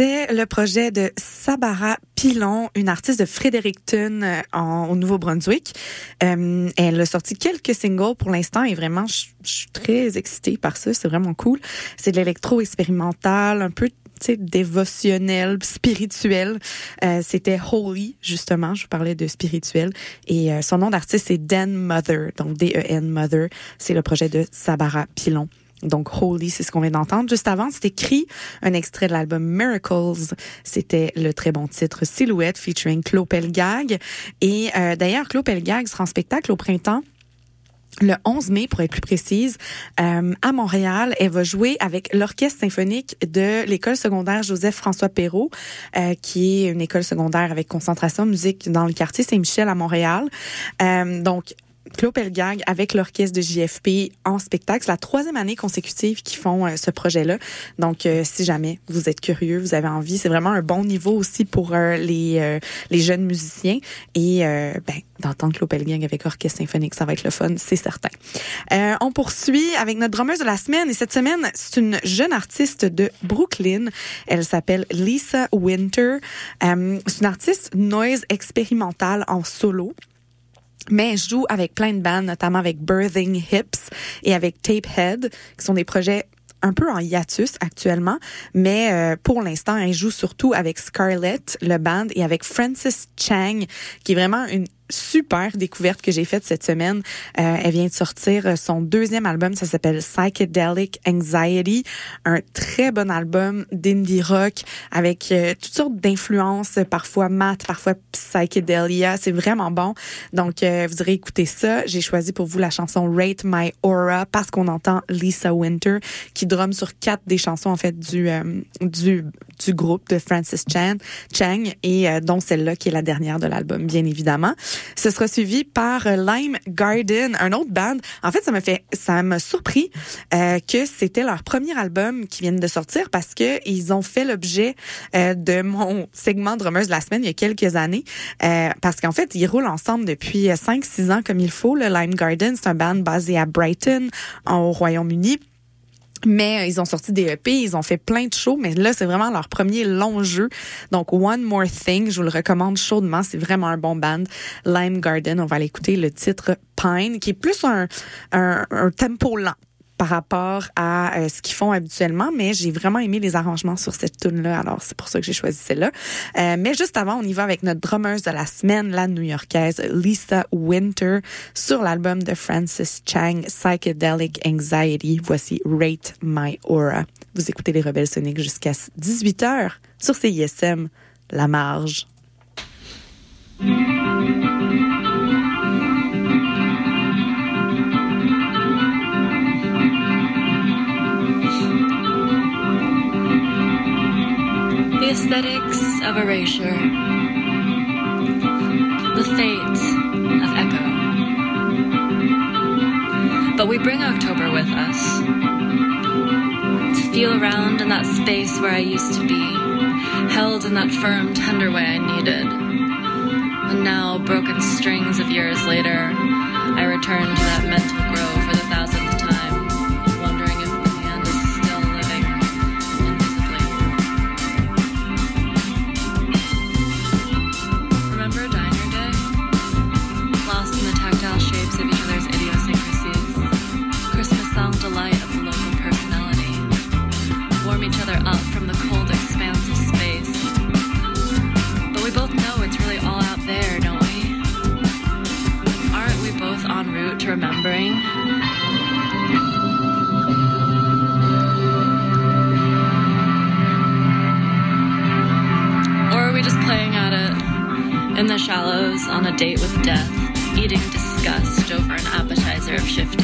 C'était le projet de Sabara Pilon, une artiste de Fredericton euh, au Nouveau-Brunswick. Euh, elle a sorti quelques singles pour l'instant et vraiment, je suis très excitée par ça. C'est vraiment cool. C'est de l'électro expérimental, un peu dévotionnel, spirituel. Euh, C'était Holy, justement. Je vous parlais de spirituel. Et son nom d'artiste, c'est Dan Mother. Donc, D-E-N Mother. C'est le projet de Sabara Pilon. Donc, Holy, c'est ce qu'on vient d'entendre. Juste avant, c'était écrit un extrait de l'album Miracles. C'était le très bon titre Silhouette featuring Claude Pelgag. Et euh, d'ailleurs, Claude Pelgag sera en spectacle au printemps le 11 mai, pour être plus précise, euh, à Montréal. Elle va jouer avec l'Orchestre symphonique de l'école secondaire Joseph-François Perrault, euh, qui est une école secondaire avec concentration musique dans le quartier Saint-Michel à Montréal. Euh, donc, Claude Pelgag avec l'orchestre de JFP en spectacle. C'est la troisième année consécutive qu'ils font euh, ce projet-là. Donc, euh, si jamais vous êtes curieux, vous avez envie, c'est vraiment un bon niveau aussi pour euh, les jeunes musiciens. Et ben, d'entendre Claude Pelgag avec orchestre symphonique, ça va être le fun, c'est certain. On poursuit avec notre drummeuse de la semaine. Et cette semaine, c'est une jeune artiste de Brooklyn. Elle s'appelle Lisa Winter. C'est une artiste noise expérimentale en solo mais je joue avec plein de bandes, notamment avec Birthing Hips et avec Tapehead, qui sont des projets un peu en hiatus actuellement, mais euh, pour l'instant, elle joue surtout avec Scarlett, le band, et avec Francis Chang, qui est vraiment une super découverte que j'ai faite cette semaine. Euh, elle vient de sortir son deuxième album, ça s'appelle Psychedelic Anxiety, un très bon album d'indie rock avec euh, toutes sortes d'influences, parfois mat, parfois psychedelia. C'est vraiment bon. Donc, euh, vous irez écouter ça. J'ai choisi pour vous la chanson Rate My Aura parce qu'on entend Lisa Winter qui drum sur quatre des chansons en fait du euh, du du groupe de Francis Chan, Chang et euh, dont celle-là qui est la dernière de l'album, bien évidemment. Ce sera suivi par euh, Lime Garden, un autre band. En fait, ça m'a fait, ça m'a surpris euh, que c'était leur premier album qui viennent de sortir parce que ils ont fait l'objet euh, de mon segment drummeuse de la semaine il y a quelques années. Euh, parce qu'en fait, ils roulent ensemble depuis 5-6 ans comme il faut. Le Lime Garden, c'est un band basé à Brighton, au Royaume-Uni. Mais euh, ils ont sorti des EP, ils ont fait plein de shows, mais là, c'est vraiment leur premier long jeu. Donc, One More Thing, je vous le recommande chaudement. C'est vraiment un bon band. Lime Garden, on va aller écouter le titre Pine, qui est plus un, un, un tempo lent par rapport à euh, ce qu'ils font habituellement, mais j'ai vraiment aimé les arrangements sur cette tune là alors c'est pour ça que j'ai choisi celle-là. Euh, mais juste avant, on y va avec notre drummeuse de la semaine, la new-yorkaise Lisa Winter, sur l'album de Francis Chang, Psychedelic Anxiety. Voici Rate My Aura. Vous écoutez les Rebelles Soniques jusqu'à 18h sur CISM, La Marge. The aesthetics of erasure, the fate of echo. But we bring October with us to feel around in that space where I used to be, held in that firm, tender way I needed. And now, broken strings of years later, I return to that mental grove to remembering? Or are we just playing at it in the shallows on a date with death, eating disgust over an appetizer of shifting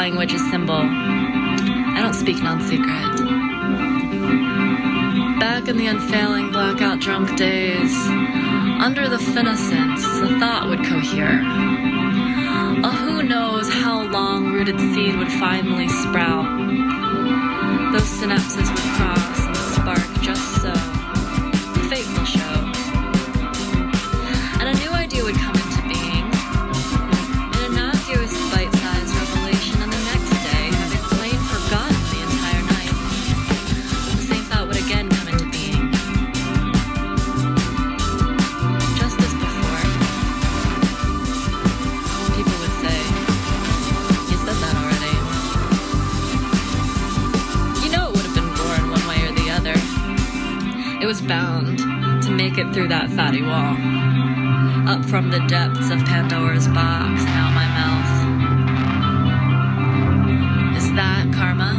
language is symbol. I don't speak non secret. Back in the unfailing blackout drunk days, under the finiscence, the thought would cohere. A who knows how long rooted seed would finally sprout. Those synapses would cross and spark just fatty wall. Up from the depths of Pandora's box and out my mouth. Is that karma?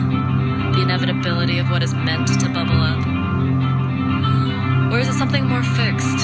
The inevitability of what is meant to bubble up? Or is it something more fixed?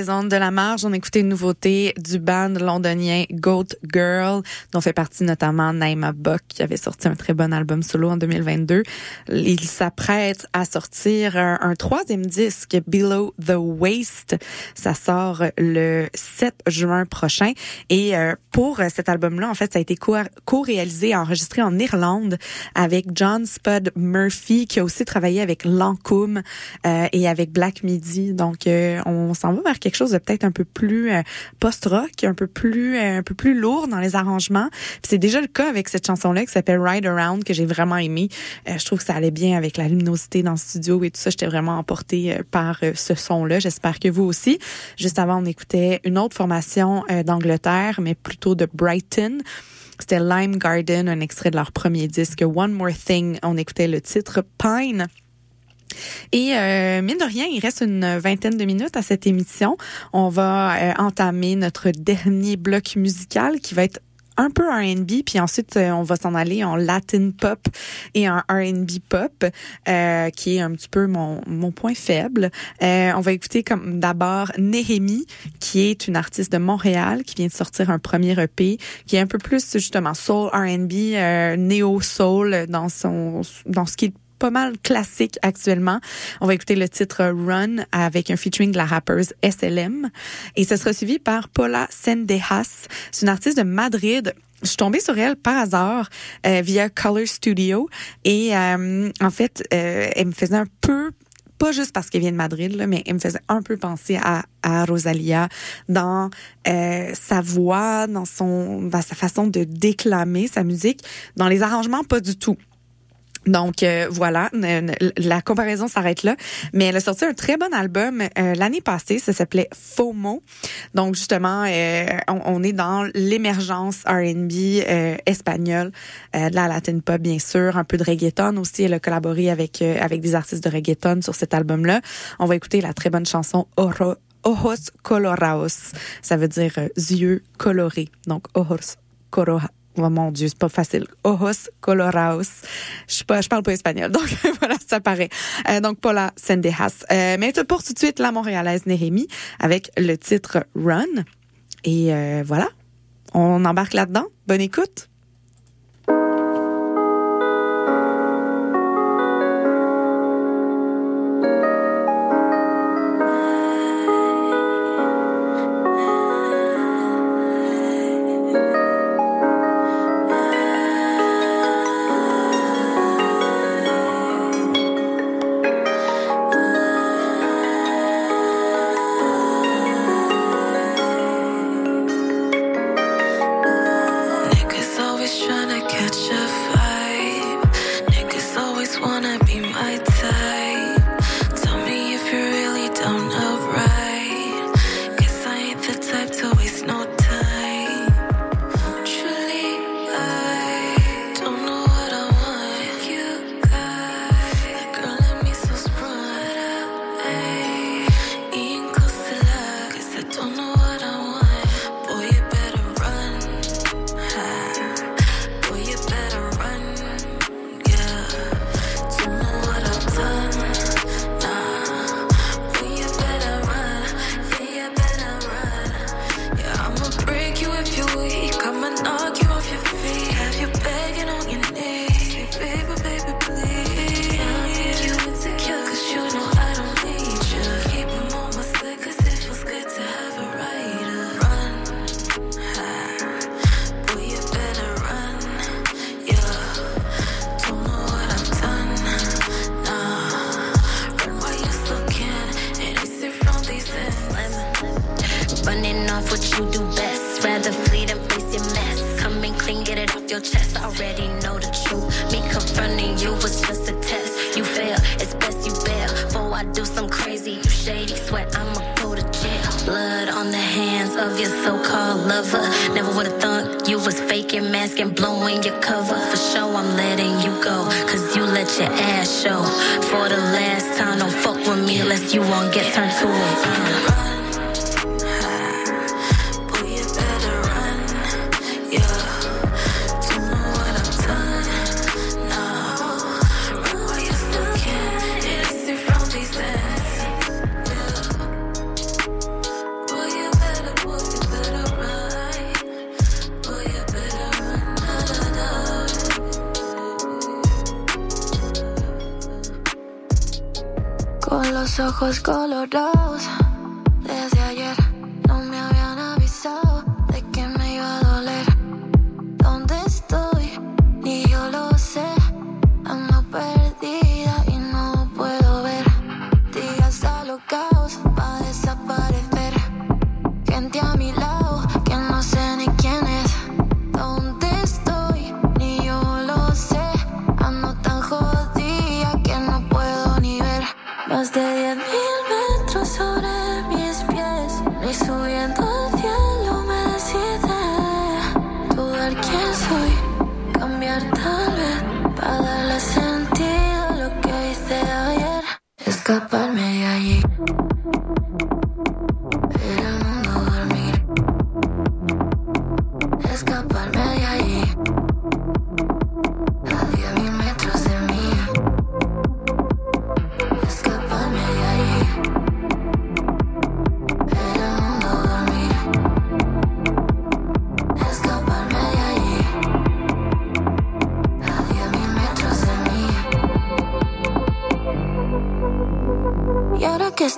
De la marge, on écoutait une nouveauté du band londonien Goat Girl, dont fait partie notamment Naima Buck, qui avait sorti un très bon album solo en 2022. Il s'apprête à sortir un, troisième disque, Below the Waist. Ça sort le 7 juin prochain. Et euh, pour cet album-là, en fait, ça a été co-réalisé enregistré en Irlande avec John Spud Murphy, qui a aussi travaillé avec Lancôme euh, et avec Black Midi. Donc, euh, on s'en va vers chose de peut-être un peu plus euh, post-rock, un peu plus euh, un peu plus lourd dans les arrangements. C'est déjà le cas avec cette chanson-là qui s'appelle Ride Around que j'ai vraiment aimé. Euh, je trouve que ça allait bien avec la luminosité dans le studio et tout ça. J'étais vraiment emportée par ce son-là. J'espère que vous aussi. Juste avant, on écoutait une autre formation d'Angleterre, mais plutôt de Brighton. C'était Lime Garden, un extrait de leur premier disque, One More Thing. On écoutait le titre Pine. Et euh, mine de rien, il reste une vingtaine de minutes à cette émission. On va euh, entamer notre dernier bloc musical qui va être un peu R&B, puis ensuite euh, on va s'en aller en Latin pop et en R&B pop, euh, qui est un petit peu mon, mon point faible. Euh, on va écouter comme d'abord Néhémie, qui est une artiste de Montréal, qui vient de sortir un premier EP, qui est un peu plus justement soul R&B, euh, néo soul dans son dans ce qui est pas mal classique actuellement. On va écouter le titre Run avec un featuring de la rappeuse SLM. Et ce sera suivi par Paula Sendejas. C'est une artiste de Madrid je suis tombée sur elle par hasard euh, via Color Studio et euh, en fait, euh, elle me faisait un peu pas juste parce qu'elle vient de Madrid, là, mais elle me faisait un peu penser à, à Rosalia dans sa voix, dans son, dans sa façon de déclamer sa musique, dans les arrangements pas du tout. Donc euh, voilà, la comparaison s'arrête là. Mais elle a sorti un très bon album euh, l'année passée, ça s'appelait FOMO. Donc justement, euh, on, est dans l'émergence R&B espagnole, de la latin pop bien sûr, un peu de reggaeton aussi. Elle a collaboré avec avec des artistes de reggaeton sur cet album-là. On va écouter la très bonne chanson Ojos Colorados. Ça veut dire yeux colorés. Donc Ojos Colorados Oh mon Dieu, c'est pas facile. Ojos colorados. Je pas, je parle pas espagnol, donc voilà, ça paraît. Euh, donc Paula Sendejas. Euh, mais pour tout de suite la Montréalaise Néhémie avec le titre Run. Et euh, voilà, on embarque là-dedans. Bonne écoute.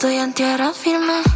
Estoy en tierra firme,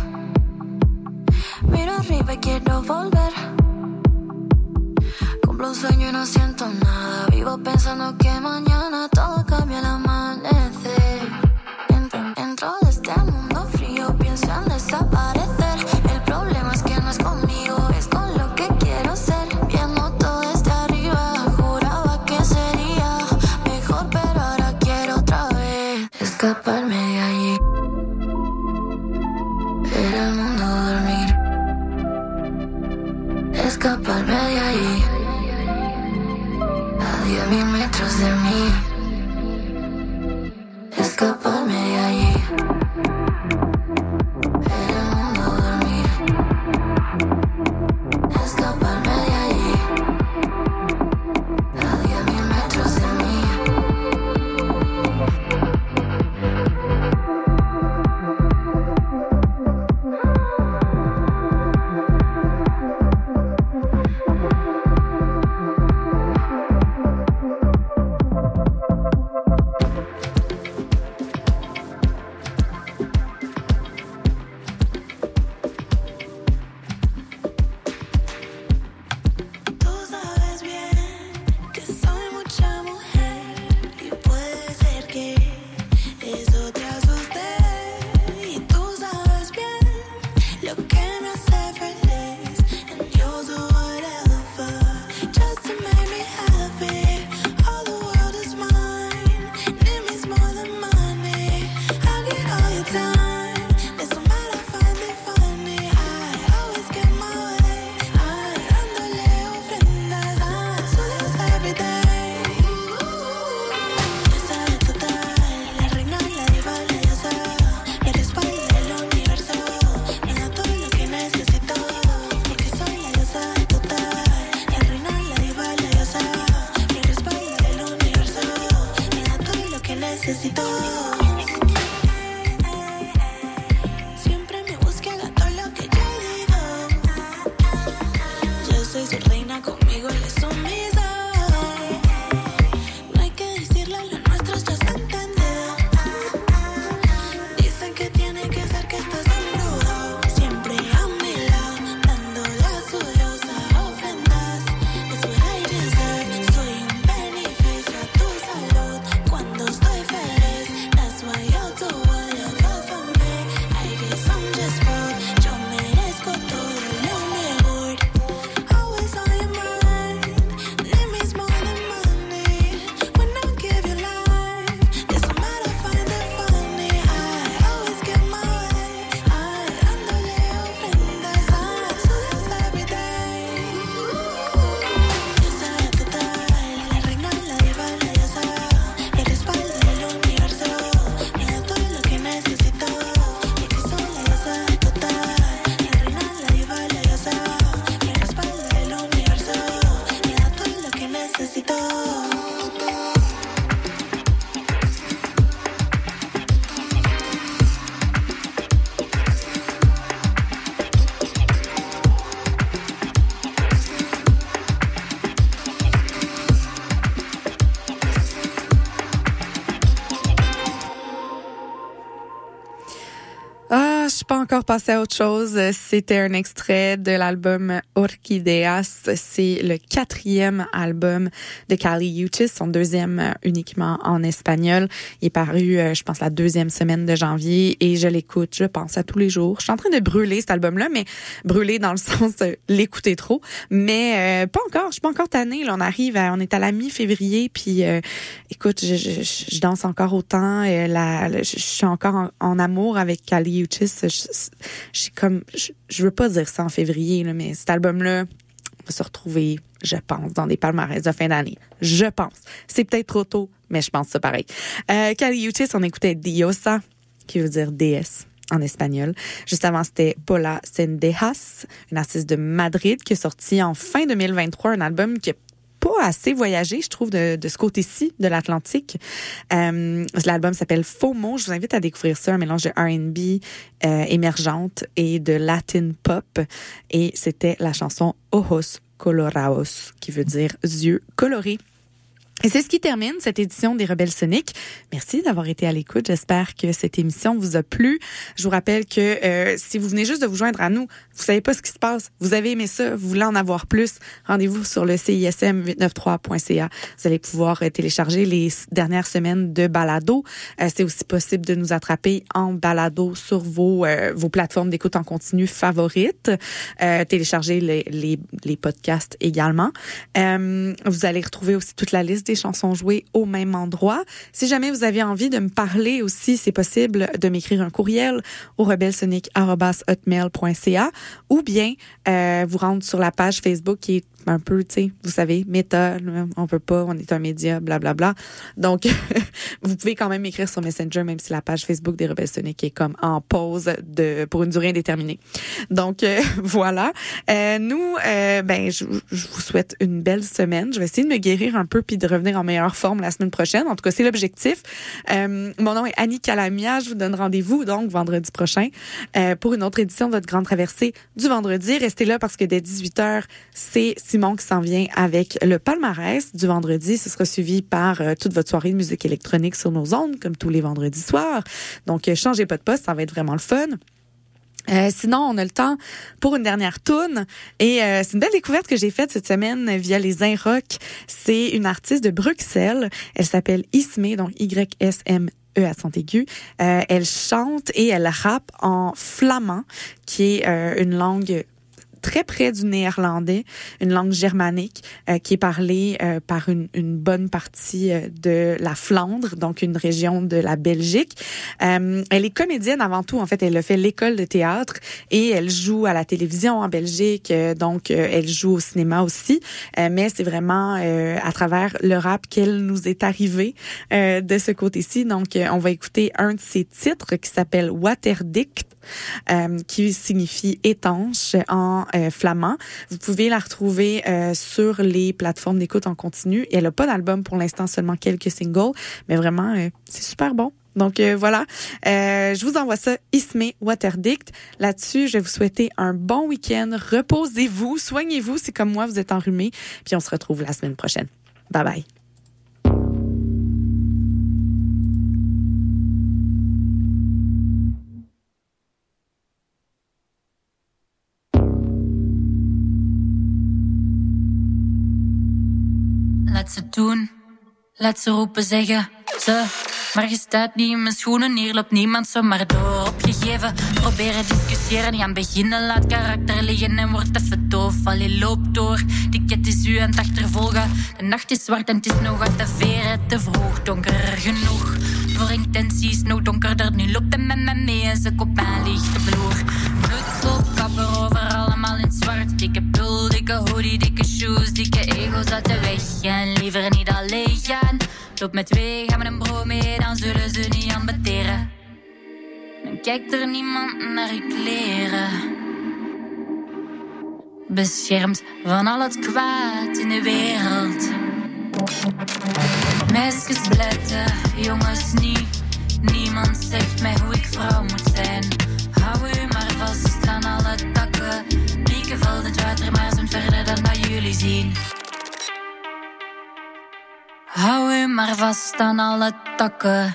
encore passé à autre chose. C'était un extrait de l'album Orchideas. C'est le quatrième album de Kali Uchis, son deuxième euh, uniquement en espagnol. Il est paru, euh, je pense, la deuxième semaine de janvier et je l'écoute, je pense, à tous les jours. Je suis en train de brûler cet album-là, mais brûler dans le sens l'écouter trop. Mais euh, pas encore, je suis pas encore tannée. Là, on arrive, à, on est à la mi-février, puis écoute, je, je, je, danse encore autant. la, je, suis encore en, en amour avec Kali Uchis je, veux pas dire ça en février, mais cet album-là va se retrouver, je pense, dans des palmarès de fin d'année. Je pense. C'est peut-être trop tôt, mais je pense ça pareil. Euh, Caliutis, on écoutait Diosa, qui veut dire déesse en espagnol. Juste avant, c'était Paula Sendejas, une artiste de Madrid qui est sortie en fin 2023 un album qui a pas assez voyagé, je trouve, de, ce côté-ci de l'Atlantique. Euh, L'album s'appelle FOMO. Je vous invite à découvrir ça, un mélange de R&B euh, émergente et de Latin pop. Et c'était la chanson Ojos Colorados, qui veut dire yeux colorés. Et c'est ce qui termine cette édition des Rebelles Soniques. Merci d'avoir été à l'écoute. J'espère que cette émission vous a plu. Je vous rappelle que euh, si vous venez juste de vous joindre à nous, vous savez pas ce qui se passe, vous avez aimé ça, vous voulez en avoir plus, rendez-vous sur le CISM893.ca. Vous allez pouvoir euh, télécharger les dernières semaines de balado. Euh, c'est aussi possible de nous attraper en balado sur vos, vos plateformes d'écoute en continu favorites. télécharger les, les, les podcasts également. vous allez retrouver aussi toute la liste des chansons jouées au même endroit. Si jamais vous avez envie de me parler aussi, c'est possible de m'écrire un courriel au rebelsonic.hotmail.ca ou bien euh, vous rendre sur la page Facebook qui est un peu, tu sais, vous savez, méta, on peut pas, on est un média, blablabla. Bla, bla. Donc, vous pouvez quand même m'écrire sur Messenger, même si la page Facebook des Rebelles Sonic est comme en pause de pour une durée indéterminée. Donc, euh, voilà. Euh, nous, euh, ben, je, je, vous souhaite une belle semaine. Je vais essayer de me guérir un peu puis de revenir en meilleure forme la semaine prochaine. En tout cas, c'est l'objectif. Euh, mon nom est Annie Calamia. Je vous donne rendez-vous, donc, vendredi prochain pour une autre édition de votre Grande Traversée du vendredi. Restez là parce que dès 18h, c'est Simon qui s'en vient avec le palmarès du vendredi. Ce sera suivi par euh, toute votre soirée de musique électronique sur nos ondes, comme tous les vendredis soirs. Donc, euh, changez pas de poste, ça va être vraiment le fun. Euh, sinon, on a le temps pour une dernière toune et c'est une belle découverte que j'ai faite cette semaine via les Inrock. C'est une artiste de Bruxelles. Elle s'appelle Ismé, donc Y-S-M. E à son aigu. elle chante et elle rappe en flamand, qui est une langue très près du néerlandais, une langue germanique euh, qui est parlée euh, par une, une, bonne partie euh, de la Flandre, donc une région de la Belgique. elle est comédienne avant tout. En fait, elle a fait l'école de théâtre et elle joue à la télévision en Belgique. donc, elle joue au cinéma aussi. mais c'est vraiment à travers le rap qu'elle nous est arrivée de ce côté-ci. Donc, on va écouter un de ses titres qui s'appelle Waterdict, qui signifie étanche en euh, flamand. Vous pouvez la retrouver euh, sur les plateformes d'écoute en continu. Et elle n'a pas d'album pour l'instant, seulement quelques singles, mais vraiment, euh, c'est super bon. Donc voilà, je vous envoie ça, Ismé Waterdict. Là-dessus, je vais vous souhaiter un bon week-end. Reposez-vous, soignez-vous si comme moi vous êtes enrhumé. Puis on se retrouve la semaine prochaine. Bye bye. Laat ze doen. Laat ze roepen zeggen, ze. Maar je staat niet in mijn schoenen, hier loopt niemand zomaar door. Opgegeven, proberen discussiëren, gaan beginnen. Laat karakter liggen en wordt even doof. Allee, loop door, die ket is u aan het achtervolgen. De nacht is zwart en het is nog wat te veren. Te vroeg, donker genoeg. Voor intenties, nog donkerder. Nu loopt hij met me mee en ze kop aan ligt de vloer. Bloed, kapper over allemaal in zwart. Dikke pul, dikke hoodie, dikke shoes, dikke ego's uit de weg. En liever niet alleen gaan. Loop met twee, gaan we een bro mee, dan zullen ze niet ambeteren. Dan kijkt er niemand naar je kleren. Beschermd van al het kwaad in de wereld. Meisjes bletten, jongens niet. Niemand zegt mij hoe ik vrouw moet zijn. Hou u maar vast aan alle takken. Pieken valt het water maar zo'n verder dan dat jullie zien. Hou u maar vast aan alle takken.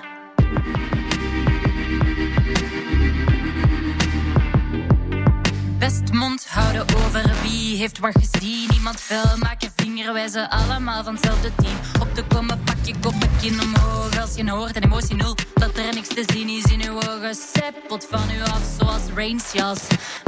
Mond houden over wie heeft wat gezien. Niemand vuil maken vinger, wij zijn allemaal van hetzelfde team. Op de komen pak je kop omhoog. Als je hoort en emotie nul, dat er niks te zien is in uw ogen. Seppelt van u af zoals Rainsjas.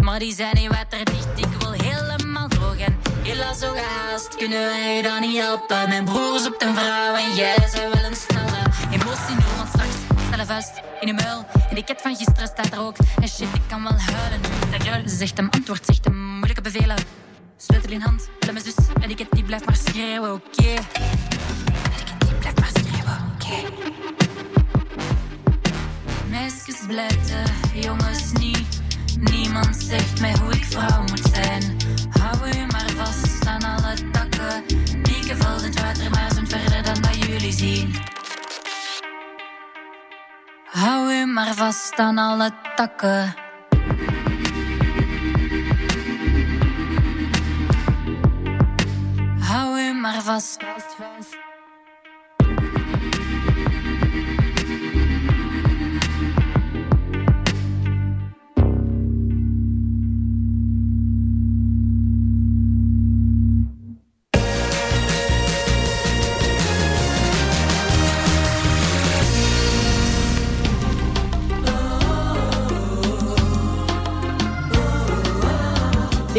Maar die zijn niet waterdicht, ik wil helemaal droog. En helaas zo gehaast, kunnen wij dan niet helpen. Mijn broers op de vrouw en jij zou wel een snelle emotie nul. Want straks snelle vuist in de muil. En die ket van gisteren staat er ook. En shit, ik kan wel huilen. De zegt hem antwoord, zegt hem moeilijke bevelen. Sleutel in hand, bel mijn zus. En die ket die blijft maar schreeuwen, oké. Okay. En die ket die blijft maar schreeuwen, oké. Meisjes blijten, jongens niet. Niemand zegt mij hoe ik vrouw moet zijn. Hou u maar vast aan alle takken. Mieke valt het water maar zijn verder dan dat jullie zien. Hou u maar vast aan alle takken. Hou u maar vast.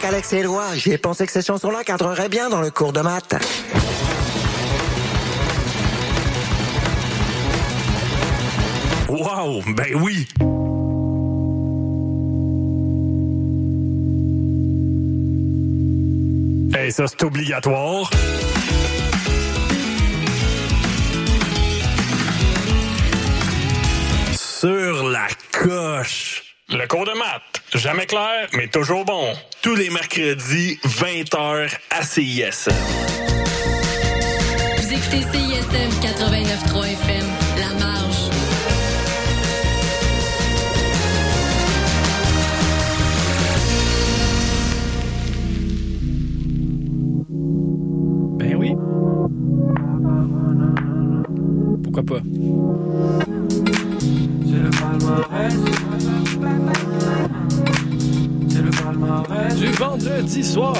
Alex et Éloi. J'ai pensé que ces chansons-là cadreraient bien dans le cours de maths. Wow, ben oui! Hey, ça, c'est obligatoire. Sur la coche. Le cours de maths. Jamais clair, mais toujours bon. Tous les mercredis, 20h à CISM. Vous écoutez CISM 89.3 FM, La Marge. Ben oui. Pourquoi pas? Du vendredi soir.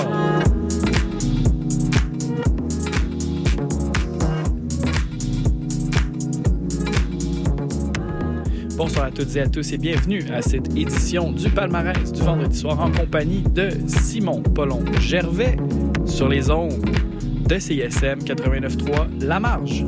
Bonsoir à toutes et à tous et bienvenue à cette édition du palmarès du vendredi soir en compagnie de Simon Paulon Gervais sur les ondes de CISM 89.3 La Marge.